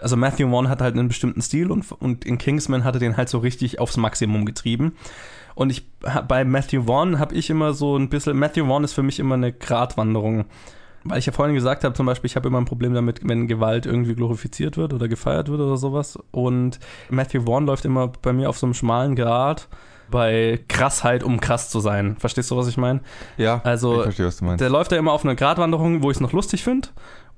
Speaker 1: Also Matthew Vaughn hat halt einen bestimmten Stil und, und in Kingsman hat er den halt so richtig aufs Maximum getrieben. Und ich bei Matthew Vaughn habe ich immer so ein bisschen, Matthew Vaughn ist für mich immer eine Gratwanderung. Weil ich ja vorhin gesagt habe, zum Beispiel, ich habe immer ein Problem damit, wenn Gewalt irgendwie glorifiziert wird oder gefeiert wird oder sowas. Und Matthew Vaughn läuft immer bei mir auf so einem schmalen Grat bei Krassheit, um krass zu sein. Verstehst du, was ich meine?
Speaker 2: Ja,
Speaker 1: Also,
Speaker 2: ich verstehe, was du meinst.
Speaker 1: Der läuft ja immer auf einer Gratwanderung, wo ich es noch lustig finde.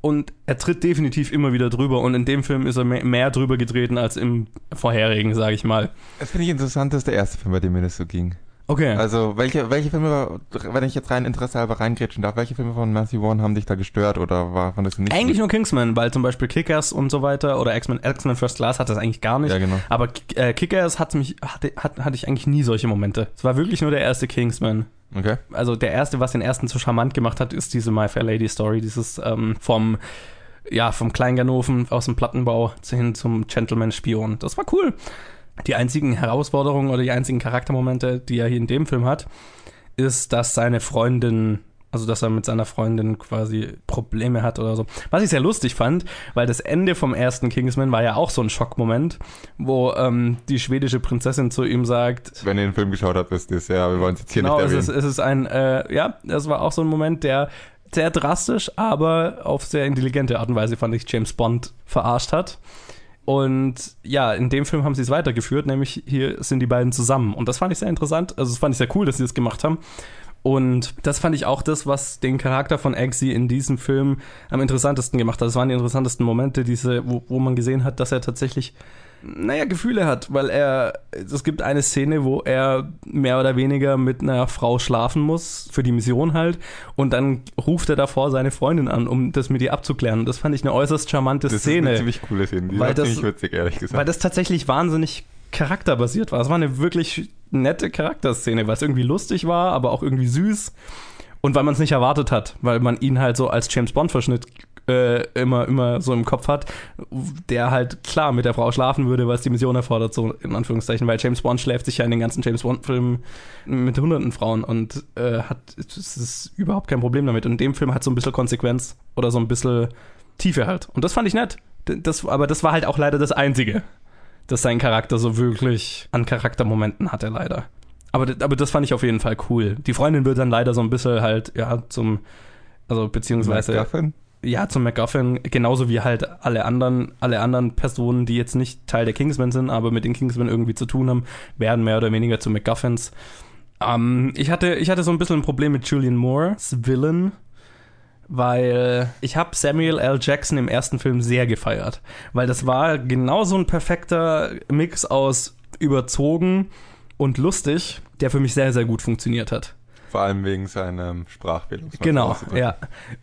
Speaker 1: Und er tritt definitiv immer wieder drüber. Und in dem Film ist er mehr, drüber getreten als im vorherigen, sage ich mal.
Speaker 2: Das finde ich interessant, das ist der erste Film, bei dem mir das so ging.
Speaker 1: Okay.
Speaker 2: Also, welche, welche Filme, wenn ich jetzt rein Interesse halber reingrätschen darf, welche Filme von Matthew Vaughn haben dich da gestört oder war, fandest du nicht
Speaker 1: Eigentlich
Speaker 2: gut?
Speaker 1: nur Kingsman, weil zum Beispiel Kickers und so weiter oder X-Men X-Men First Class hat das eigentlich gar nicht.
Speaker 2: Ja, genau.
Speaker 1: Aber äh, Kickers hat mich, hatte, hat, hatte ich eigentlich nie solche Momente. Es war wirklich nur der erste Kingsman.
Speaker 2: Okay.
Speaker 1: Also der erste, was den ersten so charmant gemacht hat, ist diese My Fair Lady Story, dieses ähm, vom ja, vom Kleinganoven aus dem Plattenbau hin zum Gentleman-Spion. Das war cool. Die einzigen Herausforderungen oder die einzigen Charaktermomente, die er hier in dem Film hat, ist, dass seine Freundin, also dass er mit seiner Freundin quasi Probleme hat oder so. Was ich sehr lustig fand, weil das Ende vom ersten Kingsman war ja auch so ein Schockmoment, wo ähm, die schwedische Prinzessin zu ihm sagt,
Speaker 2: Wenn ihr den Film geschaut habt, wisst ihr es ja, wir wollen es jetzt hier
Speaker 1: genau,
Speaker 2: nicht
Speaker 1: es
Speaker 2: erwähnen.
Speaker 1: ist, es ist ein, äh, ja, das war auch so ein Moment, der sehr drastisch, aber auf sehr intelligente Art und Weise fand ich James Bond verarscht hat. Und ja, in dem Film haben sie es weitergeführt, nämlich hier sind die beiden zusammen. Und das fand ich sehr interessant. Also, das fand ich sehr cool, dass sie das gemacht haben. Und das fand ich auch das, was den Charakter von Eggsy in diesem Film am interessantesten gemacht hat. Das waren die interessantesten Momente, diese, wo, wo man gesehen hat, dass er tatsächlich, naja, Gefühle hat, weil er, es gibt eine Szene, wo er mehr oder weniger mit einer Frau schlafen muss, für die Mission halt, und dann ruft er davor seine Freundin an, um das mit ihr abzuklären. Und das fand ich eine äußerst charmante
Speaker 2: Das
Speaker 1: Szene.
Speaker 2: ist eine ziemlich coole Szene, die
Speaker 1: Weil
Speaker 2: war
Speaker 1: das-
Speaker 2: ziemlich witzig, ehrlich gesagt.
Speaker 1: Weil das tatsächlich wahnsinnig charakterbasiert war. Es war eine wirklich nette Charakterszene, weil es irgendwie lustig war, aber auch irgendwie süß. Und weil man es nicht erwartet hat, weil man ihn halt so als James Bond-Verschnitt äh, immer, immer so im Kopf hat, der halt klar mit der Frau schlafen würde, was die Mission erfordert, so in Anführungszeichen, weil James Bond schläft sich ja in den ganzen James Bond-Filmen mit hunderten Frauen und äh, hat, es ist überhaupt kein Problem damit. Und in dem Film hat so ein bisschen Konsequenz oder so ein bisschen Tiefe halt. Und das fand ich nett. Das, aber das war halt auch leider das Einzige, dass sein Charakter so wirklich an Charaktermomenten hatte, leider. Aber, aber das fand ich auf jeden Fall cool. Die Freundin wird dann leider so ein bisschen halt, ja, zum, also beziehungsweise.
Speaker 2: MacGuffin?
Speaker 1: Ja, zum MacGuffin, genauso wie halt alle anderen, alle anderen Personen, die jetzt nicht Teil der Kingsmen sind, aber mit den Kingsmen irgendwie zu tun haben, werden mehr oder weniger zu MacGuffins. Ähm, ich, hatte, ich hatte so ein bisschen ein Problem mit Julian Moore's Villain, weil ich habe Samuel L. Jackson im ersten Film sehr gefeiert, weil das war genauso ein perfekter Mix aus überzogen und lustig, der für mich sehr, sehr gut funktioniert hat.
Speaker 2: Vor allem wegen seinem Sprachbildung.
Speaker 1: Genau, ja.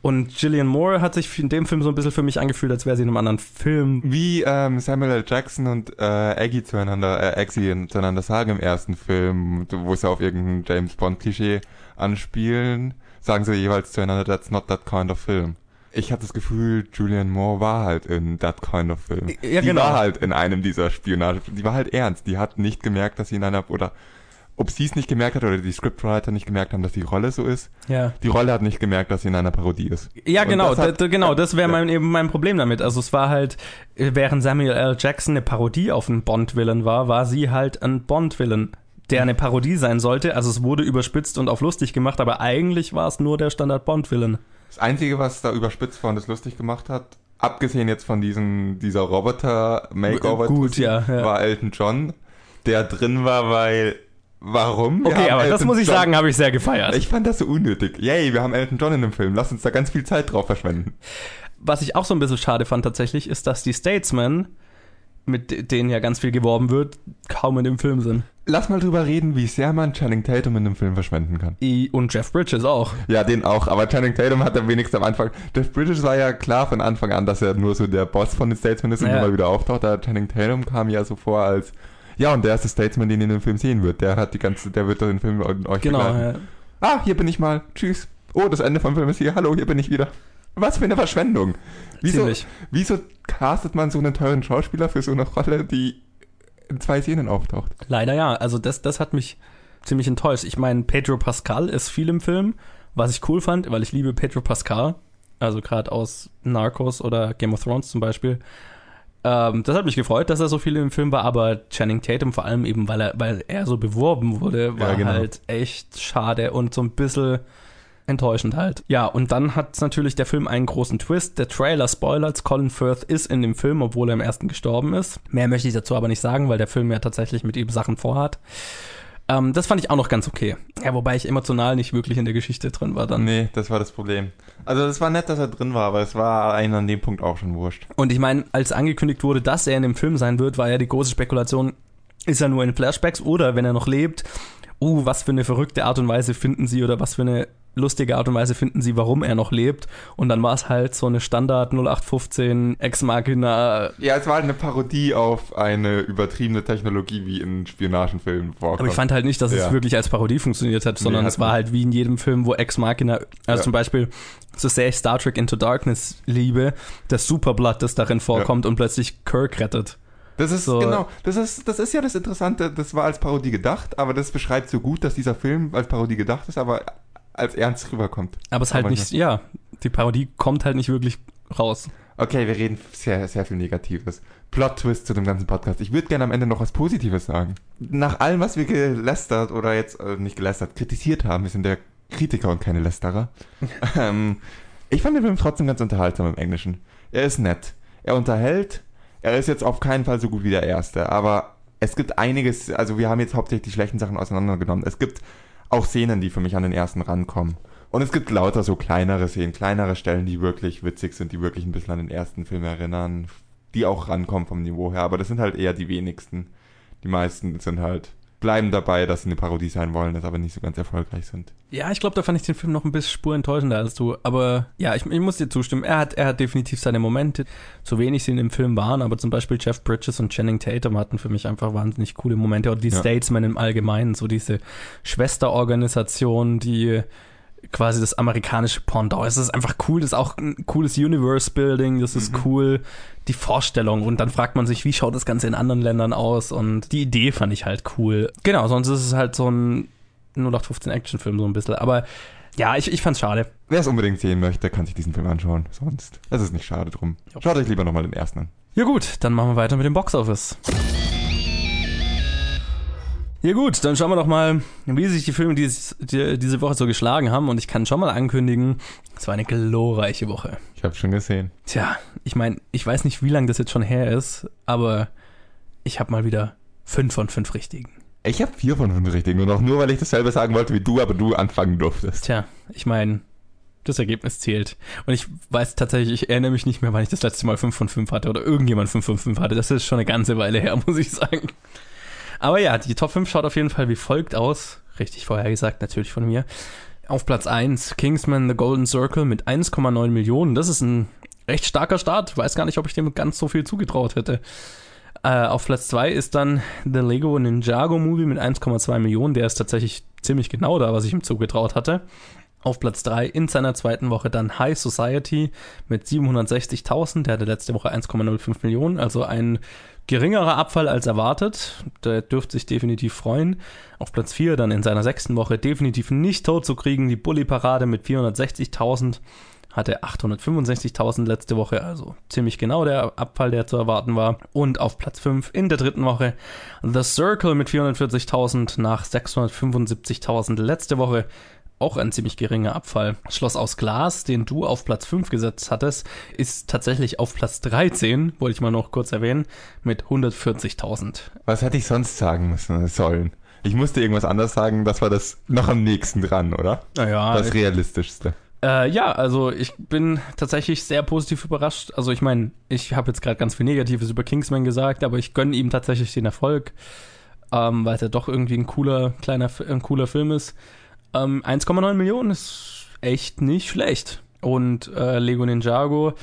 Speaker 1: Und Gillian Moore hat sich in dem Film so ein bisschen für mich angefühlt, als wäre sie in einem anderen Film.
Speaker 2: Wie ähm, Samuel L. Jackson und äh, Aggie zueinander, äh, Eggsy zueinander sagen im ersten Film, wo sie auf irgendein James Bond-Klischee anspielen, sagen sie jeweils zueinander, that's not that kind of film. Ich hatte das Gefühl, Julian Moore war halt in That Kind of Film.
Speaker 1: Ja,
Speaker 2: die
Speaker 1: genau.
Speaker 2: war halt in einem dieser Spionage. Die war halt ernst. Die hat nicht gemerkt, dass sie in einer, oder ob sie es nicht gemerkt hat oder die Scriptwriter nicht gemerkt haben, dass die Rolle so ist.
Speaker 1: Ja.
Speaker 2: Die Rolle hat nicht gemerkt, dass sie in einer Parodie ist.
Speaker 1: Ja,
Speaker 2: Und
Speaker 1: genau,
Speaker 2: das hat-
Speaker 1: genau, das wäre mein, eben mein Problem damit. Also es war halt, äh, während Samuel L. Jackson eine Parodie auf einen Bond-Villain war, war sie halt ein Bond-Villain, der eine Parodie sein sollte. Also es wurde überspitzt und auf lustig gemacht, aber eigentlich war es nur der Standard-Bond-Villain.
Speaker 2: Das Einzige, was da überspitzt war und es lustig gemacht hat, abgesehen jetzt von diesem, dieser Roboter-Makeover,
Speaker 1: ja, ja.
Speaker 2: war Elton John, der drin war, weil, warum? Wir
Speaker 1: Okay, aber das
Speaker 2: Elton
Speaker 1: muss ich
Speaker 2: John-
Speaker 1: sagen, habe ich sehr gefeiert.
Speaker 2: Ich fand das so unnötig. Yay, wir haben Elton John in dem Film. Lass uns da ganz viel Zeit drauf verschwenden.
Speaker 1: Was ich auch so ein bisschen schade fand tatsächlich, ist, dass die Statesmen, mit denen ja ganz viel geworben wird, kaum in dem Film sind.
Speaker 2: Lass mal drüber reden, wie sehr man Channing Tatum in dem Film verschwenden kann.
Speaker 1: I und Jeff Bridges auch.
Speaker 2: Ja, den auch, aber Channing Tatum hat am wenigsten am Anfang. Jeff Bridges war ja klar von Anfang an, dass er nur so der Boss von den Statesmen ist und
Speaker 1: Ja.
Speaker 2: immer wieder auftaucht. Da Channing Tatum kam ja so vor als, ja, und der erste Statesman, den ihr in dem Film sehen wird. Der hat die ganze, der wird doch den Film euch
Speaker 1: Genau.
Speaker 2: begleiten.
Speaker 1: Ja.
Speaker 2: Ah, hier bin ich mal. Tschüss. Oh, das Ende vom Film ist hier. Hallo, hier bin ich wieder. Was für eine Verschwendung. Wieso,
Speaker 1: Ziemlich.
Speaker 2: wieso castet man so einen teuren Schauspieler für so eine Rolle, die in zwei Szenen auftaucht?
Speaker 1: Leider ja. Also das, das hat mich ziemlich enttäuscht. Ich meine, Pedro Pascal ist viel im Film, was ich cool fand, weil ich liebe Pedro Pascal. Also gerade aus Narcos oder Game of Thrones zum Beispiel. Ähm, das hat mich gefreut, dass er so viel im Film war, aber Channing Tatum vor allem eben, weil er, weil er so beworben wurde, war
Speaker 2: Ja, genau.
Speaker 1: halt echt schade und so ein bisschen enttäuschend halt. Ja, und dann hat natürlich der Film einen großen Twist. Der Trailer spoilert, Colin Firth ist in dem Film, obwohl er im ersten gestorben ist. Mehr möchte ich dazu aber nicht sagen, weil der Film ja tatsächlich mit ihm Sachen vorhat. Ähm, das fand ich auch noch ganz okay. Ja, wobei ich emotional nicht wirklich in der Geschichte drin war dann.
Speaker 2: Nee, das war das Problem. Also es war nett, dass er drin war, aber es war einen an dem Punkt auch schon wurscht.
Speaker 1: Und ich meine, als angekündigt wurde, dass er in dem Film sein wird, war ja die große Spekulation, ist er nur in Flashbacks oder wenn er noch lebt, uh, was für eine verrückte Art und Weise finden sie oder was für eine lustige Art und Weise finden sie, warum er noch lebt. Und dann war es halt so eine Standard 0815 Ex-Machina.
Speaker 2: Ja, es war halt eine Parodie auf eine übertriebene Technologie, wie in Spionagenfilmen vorkommt.
Speaker 1: Aber ich fand halt nicht, dass es
Speaker 2: Ja.
Speaker 1: wirklich als Parodie funktioniert hat, sondern
Speaker 2: Nee,
Speaker 1: es war
Speaker 2: nicht.
Speaker 1: halt wie in jedem Film, wo Ex-Machina, also
Speaker 2: Ja.
Speaker 1: zum Beispiel, so sehr ich Star Trek Into Darkness liebe, das Superblatt, das darin vorkommt und plötzlich Kirk rettet.
Speaker 2: Das ist,
Speaker 1: So.
Speaker 2: genau, das ist, das ist ja das Interessante, das war als Parodie gedacht, aber das beschreibt so gut, dass dieser Film als Parodie gedacht ist, aber als ernst rüberkommt.
Speaker 1: Aber es halt nicht, ja, die Parodie kommt halt nicht wirklich raus.
Speaker 2: Okay, wir reden sehr, sehr viel Negatives. Plot-Twist zu dem ganzen Podcast. Ich würde gerne am Ende noch was Positives sagen. Nach allem, was wir gelästert oder jetzt äh, nicht gelästert, kritisiert haben, wir sind der Kritiker und keine Lästerer. ähm, ich fand den Film trotzdem ganz unterhaltsam im Englischen. Er ist nett. Er unterhält. Er ist jetzt auf keinen Fall so gut wie der erste, aber es gibt einiges, also wir haben jetzt hauptsächlich die schlechten Sachen auseinandergenommen. Es gibt auch Szenen, die für mich an den ersten rankommen. Und es gibt lauter so kleinere Szenen, kleinere Stellen, die wirklich witzig sind, die wirklich ein bisschen an den ersten Film erinnern, die auch rankommen vom Niveau her, aber das sind halt eher die wenigsten. Die meisten sind halt, bleiben dabei, dass sie eine Parodie sein wollen, das aber nicht so ganz erfolgreich sind.
Speaker 1: Ja, ich glaube, da fand ich den Film noch ein bisschen spurenttäuschender als du. Aber ja, ich, ich muss dir zustimmen. Er hat, er hat definitiv seine Momente, so wenig sie in dem Film waren, aber zum Beispiel Jeff Bridges und Channing Tatum hatten für mich einfach wahnsinnig coole Momente. Oder die
Speaker 2: Ja.
Speaker 1: Statesmen im Allgemeinen, so diese Schwesterorganisation, die quasi das amerikanische Pendant. Es ist einfach cool, das ist auch ein cooles Universe-Building, das ist cool, die Vorstellung. Und dann fragt man sich, wie schaut das Ganze in anderen Ländern aus? Und die Idee fand ich halt cool. Genau, sonst ist es halt so ein 0815 Actionfilm so ein bisschen. Aber ja, ich, ich fand's schade.
Speaker 2: Wer es unbedingt sehen möchte, kann sich diesen Film anschauen. Sonst, es ist nicht schade drum. Schaut euch lieber nochmal den ersten an.
Speaker 1: Ja gut, dann machen wir weiter mit dem Boxoffice. Ja gut, dann schauen wir doch mal, wie sich die Filme dies, die, diese Woche so geschlagen haben. Und ich kann schon mal ankündigen, es war eine glorreiche Woche.
Speaker 2: Ich habe schon gesehen.
Speaker 1: Tja, ich meine, ich weiß nicht, wie lange das jetzt schon her ist, aber ich habe mal wieder fünf von fünf richtigen.
Speaker 2: Ich habe vier von fünf richtigen und auch nur, weil ich dasselbe sagen wollte wie du, aber du anfangen durftest.
Speaker 1: Tja, ich meine, das Ergebnis zählt. Und ich weiß tatsächlich, ich erinnere mich nicht mehr, wann ich das letzte Mal 5 von 5 hatte oder irgendjemand 5 von 5 hatte. Das ist schon eine ganze Weile her, muss ich sagen. Aber ja, die Top 5 schaut auf jeden Fall wie folgt aus. Richtig vorhergesagt, natürlich von mir. Auf Platz 1 Kingsman The Golden Circle mit 1,9 Millionen. Das ist ein recht starker Start. Weiß gar nicht, ob ich dem ganz so viel zugetraut hätte. Äh, auf Platz 2 ist dann The Lego Ninjago Movie mit 1,2 Millionen. Der ist tatsächlich ziemlich genau da, was ich ihm zugetraut hatte. Auf Platz 3 in seiner zweiten Woche dann High Society mit 760.000. Der hatte letzte Woche 1,05 Millionen, also ein geringerer Abfall als erwartet. Der dürfte sich definitiv freuen. Auf Platz 4 dann in seiner sechsten Woche definitiv nicht tot zu kriegen. Die Bully-Parade mit 460.000 hatte 865.000 letzte Woche, also ziemlich genau der Abfall, der zu erwarten war. Und auf Platz 5 in der dritten Woche The Circle mit 440.000 nach 675.000 letzte Woche auch ein ziemlich geringer Abfall. Schloss aus Glas, den du auf Platz 5 gesetzt hattest, ist tatsächlich auf Platz 13, wollte ich mal noch kurz erwähnen, mit 140.000.
Speaker 2: Was hätte ich sonst sagen müssen sollen? Ich musste irgendwas anderes sagen, das war das noch am nächsten dran, oder?
Speaker 1: Naja.
Speaker 2: Das realistischste.
Speaker 1: Äh, ja, also ich bin tatsächlich sehr positiv überrascht. Also ich meine, ich habe jetzt gerade ganz viel Negatives über Kingsman gesagt, aber ich gönne ihm tatsächlich den Erfolg, ähm, weil es ja doch irgendwie ein cooler, kleiner, ein cooler Film ist. Ähm, 1,9 Millionen ist echt nicht schlecht. Und äh, Lego Ninjago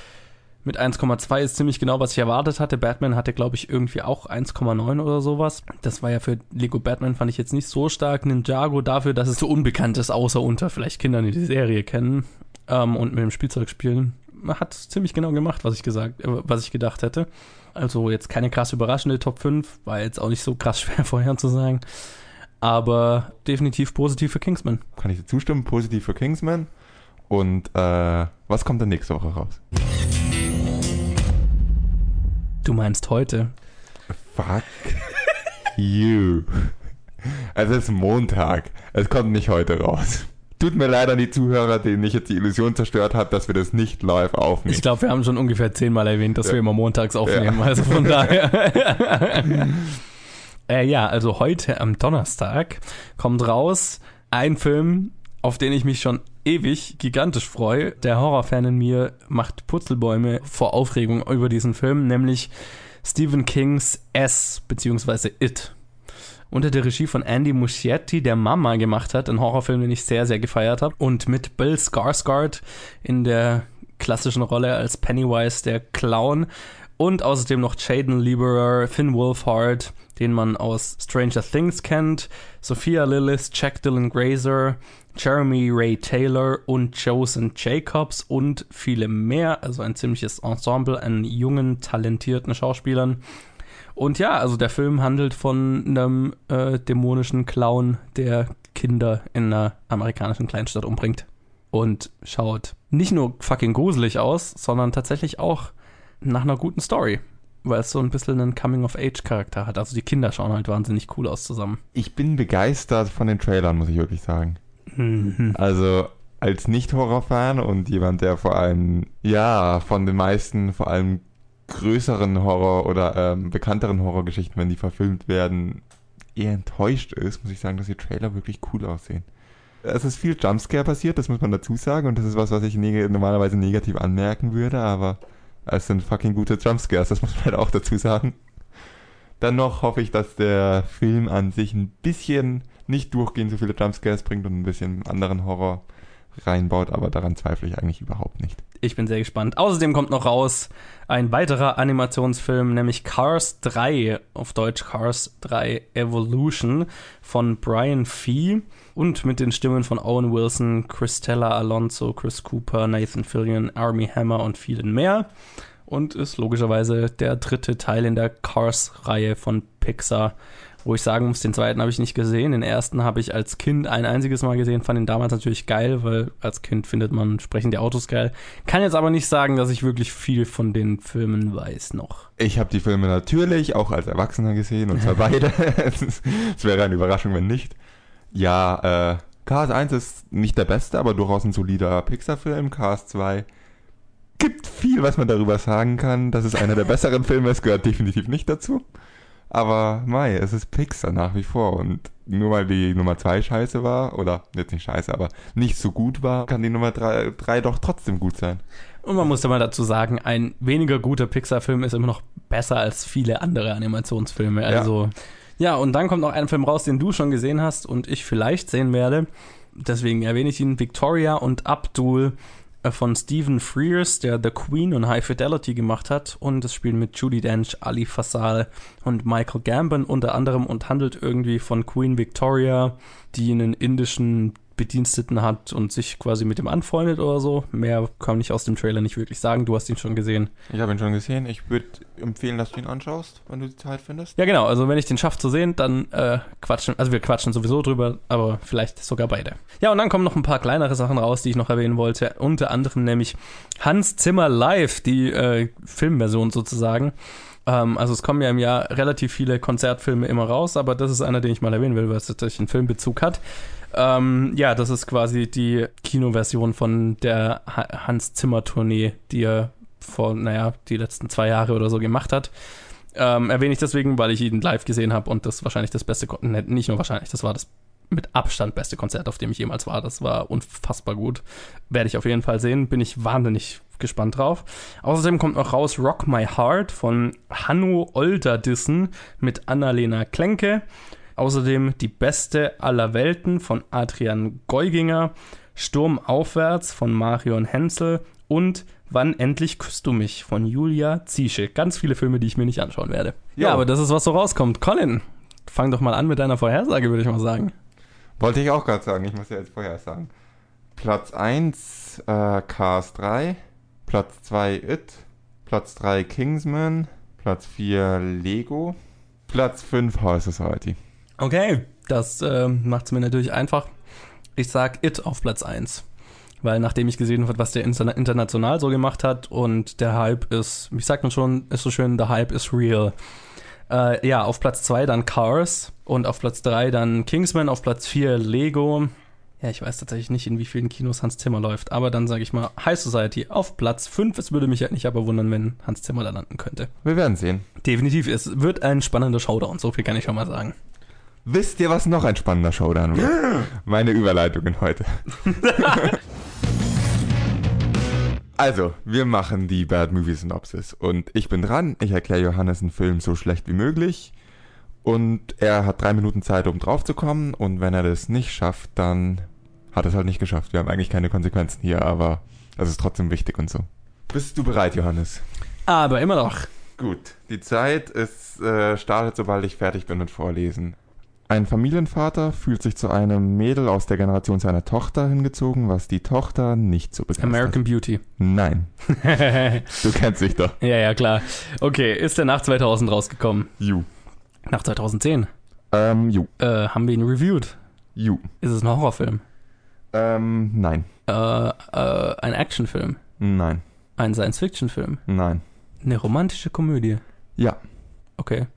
Speaker 1: mit 1,2 ist ziemlich genau, was ich erwartet hatte. Batman hatte, glaube ich, irgendwie auch 1,9 oder sowas. Das war ja für Lego Batman, fand ich jetzt nicht so stark. Ninjago dafür, dass es so unbekannt ist, außer unter vielleicht Kindern, die die Serie kennen ähm, und mit dem Spielzeug spielen. Hat ziemlich genau gemacht, was ich gesagt, äh, was ich gedacht hätte. Also jetzt keine krass überraschende Top 5, war jetzt auch nicht so krass schwer vorherzusagen. Aber definitiv positiv für Kingsman.
Speaker 2: Kann ich dir zustimmen? Positiv für Kingsman. Und äh, was kommt dann nächste Woche raus?
Speaker 1: Du meinst heute?
Speaker 2: Fuck you. Es ist Montag. Es kommt nicht heute raus. Tut mir leid an die Zuhörer, denen ich jetzt die Illusion zerstört habe, dass wir das nicht live aufnehmen.
Speaker 1: Ich glaube, wir haben schon ungefähr zehnmal erwähnt, dass ja. wir immer montags aufnehmen. Ja. Also von daher. äh, ja, also heute am Donnerstag kommt raus ein Film, auf den ich mich schon ewig gigantisch freue. Der Horrorfan in mir macht Purzelbäume vor Aufregung über diesen Film, nämlich Stephen Kings S bzw. It. Unter der Regie von Andy Muschietti, der Mama gemacht hat, ein Horrorfilm, den ich sehr, sehr gefeiert habe. Und mit Bill Skarsgård in der klassischen Rolle als Pennywise, der Clown. Und außerdem noch Jaden Lieberer, Finn Wolfhard, den man aus Stranger Things kennt, Sophia Lillis, Jack Dylan Grazer, Jeremy Ray Taylor und Joseph Jacobs und viele mehr. Also ein ziemliches Ensemble an jungen, talentierten Schauspielern. Und ja, also der Film handelt von einem äh, dämonischen Clown, der Kinder in einer amerikanischen Kleinstadt umbringt. Und schaut nicht nur fucking gruselig aus, sondern tatsächlich auch nach einer guten Story weil es so ein bisschen einen Coming-of-Age-Charakter hat. Also die Kinder schauen halt wahnsinnig cool aus zusammen.
Speaker 2: Ich bin begeistert von den Trailern, muss ich wirklich sagen.
Speaker 1: Mhm.
Speaker 2: Also als Nicht-Horror-Fan und jemand, der vor allem, ja, von den meisten, vor allem größeren Horror- oder ähm, bekannteren Horrorgeschichten, wenn die verfilmt werden, eher enttäuscht ist, muss ich sagen, dass die Trailer wirklich cool aussehen. Es ist viel Jumpscare passiert, das muss man dazu sagen, und das ist was, was ich neg normalerweise negativ anmerken würde, aber es sind fucking gute Jumpscares, das muss man halt auch dazu sagen. Dann noch hoffe ich, dass der Film an sich ein bisschen nicht durchgehend so viele Jumpscares bringt und ein bisschen anderen Horror reinbaut, aber daran zweifle ich eigentlich überhaupt nicht.
Speaker 1: Ich bin sehr gespannt. Außerdem kommt noch raus ein weiterer Animationsfilm, nämlich Cars 3, auf Deutsch Cars 3 Evolution von Brian Fee und mit den Stimmen von Owen Wilson, Christella Alonso, Chris Cooper, Nathan Fillion, Army Hammer und vielen mehr. Und ist logischerweise der dritte Teil in der Cars-Reihe von Pixar wo ich sagen muss, den zweiten habe ich nicht gesehen. Den ersten habe ich als Kind ein einziges Mal gesehen, fand ihn damals natürlich geil, weil als Kind findet man sprechende Autos geil. Kann jetzt aber nicht sagen, dass ich wirklich viel von den Filmen weiß noch.
Speaker 2: Ich habe die Filme natürlich auch als Erwachsener gesehen und zwar beide. Es wäre eine Überraschung, wenn nicht. Ja, äh, Cars 1 ist nicht der beste, aber durchaus ein solider Pixar-Film. Cars 2 gibt viel, was man darüber sagen kann. Das ist einer der besseren Filme, es gehört definitiv nicht dazu. Aber Mai, es ist Pixar nach wie vor und nur weil die Nummer 2 scheiße war, oder jetzt nicht scheiße, aber nicht so gut war, kann die Nummer 3 doch trotzdem gut sein.
Speaker 1: Und man muss ja mal dazu sagen, ein weniger guter Pixar-Film ist immer noch besser als viele andere Animationsfilme. Also, ja. ja, und dann kommt noch ein Film raus, den du schon gesehen hast und ich vielleicht sehen werde. Deswegen erwähne ich ihn, Victoria und Abdul von Stephen Frears, der The Queen und High Fidelity gemacht hat. Und es spielt mit Judy Dench, Ali Fasal und Michael Gambon unter anderem und handelt irgendwie von Queen Victoria, die einen indischen Bediensteten hat und sich quasi mit dem anfreundet oder so. Mehr kann ich aus dem Trailer nicht wirklich sagen. Du hast ihn schon gesehen.
Speaker 2: Ich habe ihn schon gesehen. Ich würde empfehlen, dass du ihn anschaust, wenn du die Zeit findest.
Speaker 1: Ja, genau. Also wenn ich den schaffe zu sehen, dann äh, quatschen. Also wir quatschen sowieso drüber, aber vielleicht sogar beide. Ja, und dann kommen noch ein paar kleinere Sachen raus, die ich noch erwähnen wollte. Unter anderem nämlich Hans Zimmer Live, die äh, Filmversion sozusagen. Ähm, also es kommen ja im Jahr relativ viele Konzertfilme immer raus, aber das ist einer, den ich mal erwähnen will, weil es tatsächlich einen Filmbezug hat. Ähm, ja, das ist quasi die Kinoversion von der Hans Zimmer Tournee, die er vor, naja, die letzten zwei Jahre oder so gemacht hat. Ähm, erwähne ich deswegen, weil ich ihn live gesehen habe und das wahrscheinlich das beste, ne, nicht nur wahrscheinlich, das war das mit Abstand beste Konzert, auf dem ich jemals war. Das war unfassbar gut. Werde ich auf jeden Fall sehen. Bin ich wahnsinnig gespannt drauf. Außerdem kommt noch raus Rock My Heart von Hanno Olderdissen mit Annalena Klenke. Außerdem Die Beste aller Welten von Adrian Geuginger, Sturm aufwärts von Marion Hensel und Wann endlich küsst du mich von Julia Ziesche. Ganz viele Filme, die ich mir nicht anschauen werde. Jo. Ja, aber das ist, was so rauskommt. Colin, fang doch mal an mit deiner Vorhersage, würde ich mal sagen.
Speaker 2: Wollte ich auch gerade sagen, ich muss ja jetzt vorhersagen. Platz 1 äh, Cars 3, Platz 2 It, Platz 3 Kingsman, Platz 4 Lego, Platz 5 High Society.
Speaker 1: Okay, das äh, macht es mir natürlich einfach. Ich sag It auf Platz 1. Weil nachdem ich gesehen habe, was der international so gemacht hat und der Hype ist, wie sagt man schon, ist so schön, der Hype ist real. Äh, ja, auf Platz 2 dann Cars und auf Platz 3 dann Kingsman, auf Platz 4 Lego. Ja, ich weiß tatsächlich nicht, in wie vielen Kinos Hans Zimmer läuft, aber dann sage ich mal High Society auf Platz 5. Es würde mich ja nicht aber wundern, wenn Hans Zimmer da landen könnte.
Speaker 2: Wir werden sehen.
Speaker 1: Definitiv, es wird ein spannender Showdown, so viel kann ich schon mal sagen.
Speaker 2: Wisst ihr, was noch ein spannender Showdown wird? Yeah. Meine Überleitungen heute. also, wir machen die Bad Movie Synopsis. Und ich bin dran. Ich erkläre Johannes einen Film so schlecht wie möglich. Und er hat drei Minuten Zeit, um drauf zu kommen. Und wenn er das nicht schafft, dann hat er es halt nicht geschafft. Wir haben eigentlich keine Konsequenzen hier, aber das ist trotzdem wichtig und so. Bist du bereit, Johannes?
Speaker 1: Aber immer noch.
Speaker 2: Gut, die Zeit ist, äh, startet, sobald ich fertig bin mit Vorlesen. Ein Familienvater fühlt sich zu einem Mädel aus der Generation seiner Tochter hingezogen, was die Tochter nicht so begeistert.
Speaker 1: American Beauty.
Speaker 2: Nein. du kennst dich doch.
Speaker 1: Ja, ja, klar. Okay, ist der nach 2000 rausgekommen?
Speaker 2: Ju.
Speaker 1: Nach 2010?
Speaker 2: Ähm, ju.
Speaker 1: Äh, haben wir ihn reviewed?
Speaker 2: Ju.
Speaker 1: Ist es ein Horrorfilm?
Speaker 2: Ähm, nein.
Speaker 1: Äh, äh, ein Actionfilm?
Speaker 2: Nein.
Speaker 1: Ein Science-Fiction-Film?
Speaker 2: Nein.
Speaker 1: Eine romantische Komödie?
Speaker 2: Ja.
Speaker 1: Okay.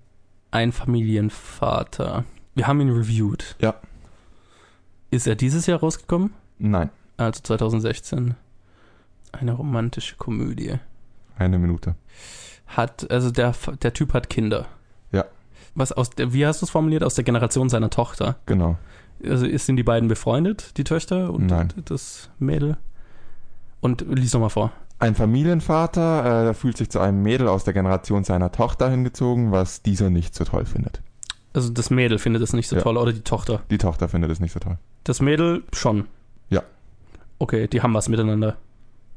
Speaker 1: Ein Familienvater. Wir haben ihn reviewed.
Speaker 2: Ja.
Speaker 1: Ist er dieses Jahr rausgekommen?
Speaker 2: Nein.
Speaker 1: Also 2016. Eine romantische Komödie.
Speaker 2: Eine Minute.
Speaker 1: Hat, also der, der Typ hat Kinder.
Speaker 2: Ja.
Speaker 1: Was aus der, wie hast du es formuliert? Aus der Generation seiner Tochter.
Speaker 2: Genau.
Speaker 1: Also sind die beiden befreundet, die Töchter und
Speaker 2: Nein.
Speaker 1: das Mädel? Und lies nochmal vor.
Speaker 2: Ein Familienvater äh, fühlt sich zu einem Mädel aus der Generation seiner Tochter hingezogen, was dieser nicht so toll findet.
Speaker 1: Also das Mädel findet es nicht so
Speaker 2: Ja.
Speaker 1: toll oder die Tochter?
Speaker 2: Die Tochter findet es nicht so toll.
Speaker 1: Das Mädel schon.
Speaker 2: Ja.
Speaker 1: Okay, die haben was miteinander.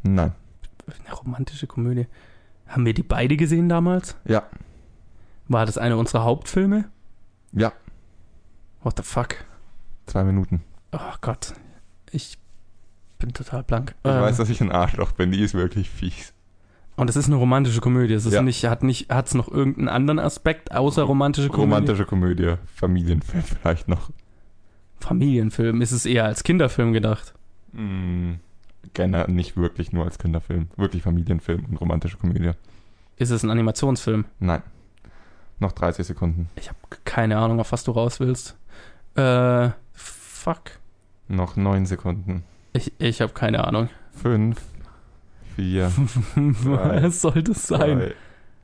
Speaker 2: Nein.
Speaker 1: eine romantische Komödie. Haben wir die beide gesehen damals?
Speaker 2: Ja.
Speaker 1: War das eine unserer Hauptfilme?
Speaker 2: Ja.
Speaker 1: What the fuck?
Speaker 2: Zwei Minuten.
Speaker 1: Oh Gott. Ich bin total blank.
Speaker 2: Ich
Speaker 1: Ähm,
Speaker 2: weiß, dass ich ein Arschloch bin. Die ist wirklich fies.
Speaker 1: Und es ist eine romantische Komödie. Es ist
Speaker 2: Ja.
Speaker 1: nicht, hat nicht, hat's noch irgendeinen anderen Aspekt außer romantische Komödie?
Speaker 2: Romantische Komödie. Familienfilm vielleicht noch.
Speaker 1: Familienfilm. Ist es eher als Kinderfilm gedacht?
Speaker 2: Mm, gerne nicht wirklich nur als Kinderfilm. Wirklich Familienfilm und romantische Komödie.
Speaker 1: Ist es ein Animationsfilm?
Speaker 2: Nein. Noch 30 Sekunden.
Speaker 1: Ich habe keine Ahnung, auf was du raus willst. Äh, fuck.
Speaker 2: Noch 9 Sekunden.
Speaker 1: Ich, ich habe keine Ahnung.
Speaker 2: 5, 4,
Speaker 1: was soll das sein?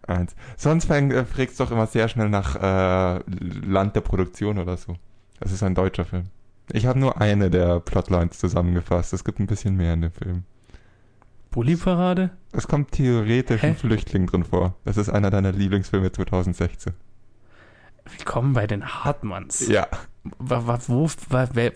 Speaker 2: 2, 1. Sonst äh, fragst du doch immer sehr schnell nach äh, Land der Produktion oder so. Das ist ein deutscher Film. Ich habe nur eine der Plotlines zusammengefasst. Es gibt ein bisschen mehr in dem Film.
Speaker 1: Bulli-Parade?
Speaker 2: Es kommt theoretisch
Speaker 1: Hä?
Speaker 2: ein Flüchtling drin vor. Das ist einer deiner Lieblingsfilme 2016.
Speaker 1: Willkommen bei den Hartmanns.
Speaker 2: Ja.
Speaker 1: Wa, wa, wo,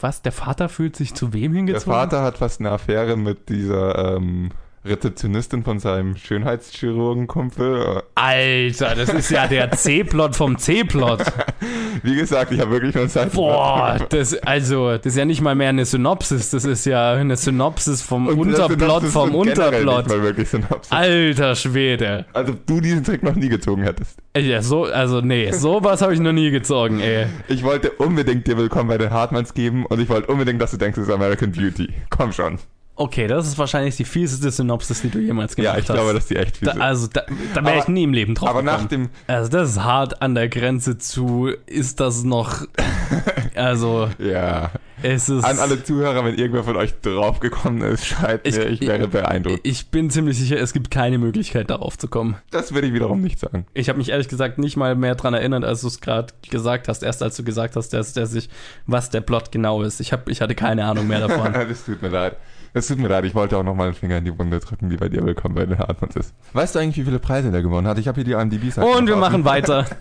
Speaker 1: was? Der Vater fühlt sich zu wem
Speaker 2: Der
Speaker 1: hingezogen?
Speaker 2: Vater hat fast eine Affäre mit dieser ähm, Rezeptionistin von seinem Schönheitschirurgenkumpel.
Speaker 1: Alter, das ist ja der C-Plot vom C-Plot.
Speaker 2: Wie gesagt, ich habe wirklich nur Zeit.
Speaker 1: Boah, das, also, das ist ja nicht mal mehr eine Synopsis, das ist ja eine Synopsis vom Unterplot vom Unterplot.
Speaker 2: Mal wirklich Synopsis.
Speaker 1: Alter Schwede.
Speaker 2: Also du diesen Trick noch nie gezogen hättest.
Speaker 1: Ja, so, also nee, sowas habe ich noch nie gezogen, ey.
Speaker 2: Ich wollte unbedingt dir Willkommen bei den Hartmanns geben und ich wollte unbedingt, dass du denkst, es ist American Beauty. Komm schon.
Speaker 1: Okay, das ist wahrscheinlich die fieseste Synopsis, die du jemals gemacht
Speaker 2: Ja, ich
Speaker 1: hast.
Speaker 2: glaube, dass die echt viel
Speaker 1: da,
Speaker 2: sind.
Speaker 1: Also, da, da wäre ich nie im Leben drauf
Speaker 2: Aber
Speaker 1: gekommen.
Speaker 2: nach dem,
Speaker 1: Also, das ist hart an der Grenze zu, ist das noch, also,
Speaker 2: ja,
Speaker 1: es ist...
Speaker 2: an alle Zuhörer, wenn irgendwer von euch draufgekommen ist, schreibt
Speaker 1: Ich-
Speaker 2: mir, ich wäre beeindruckt.
Speaker 1: Ich bin ziemlich sicher, es gibt keine Möglichkeit, darauf zu kommen.
Speaker 2: Das würde ich wiederum nicht sagen.
Speaker 1: Ich habe mich ehrlich gesagt nicht mal mehr dran erinnert, als du es gerade gesagt hast. Erst als du gesagt hast, dass der sich, was der Plot genau ist. Ich, hab, ich hatte keine Ahnung mehr davon.
Speaker 2: das tut mir leid. Das tut mir leid, ich wollte auch noch mal einen Finger in die Wunde drücken, die bei dir willkommen bei den Hartmanns ist. Weißt du eigentlich, wie viele Preise der gewonnen hat? Ich habe hier die IMDb-Seite.
Speaker 1: Und wir machen weiter.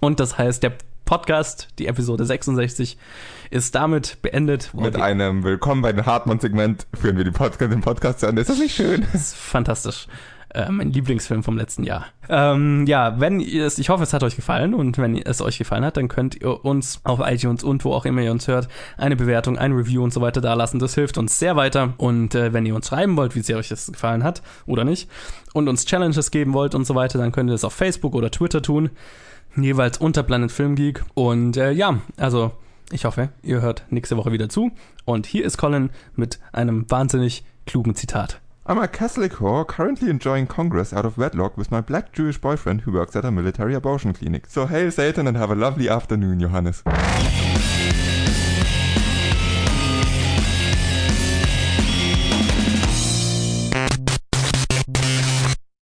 Speaker 1: Und das heißt, der Podcast, die Episode 66, ist damit beendet. Wow,
Speaker 2: Mit einem Willkommen bei den Hartmann-Segment führen wir Podcast, den Podcast zu Ende. Ist das nicht schön?
Speaker 1: Das ist fantastisch. Äh, mein Lieblingsfilm vom letzten Jahr. Ähm, ja, wenn ihr es, ich hoffe, es hat euch gefallen und wenn es euch gefallen hat, dann könnt ihr uns auf iTunes und wo auch immer ihr uns hört, eine Bewertung, ein Review und so weiter da lassen. Das hilft uns sehr weiter. Und äh, wenn ihr uns schreiben wollt, wie sehr euch das gefallen hat oder nicht, und uns Challenges geben wollt und so weiter, dann könnt ihr das auf Facebook oder Twitter tun. Jeweils unter Planet Film Geek. Und äh, ja, also ich hoffe, ihr hört nächste Woche wieder zu. Und hier ist Colin mit einem wahnsinnig klugen Zitat.
Speaker 2: I'm a Catholic whore currently enjoying Congress out of wedlock with my black Jewish boyfriend who works at a military abortion clinic. So hail Satan and have a lovely afternoon, Johannes.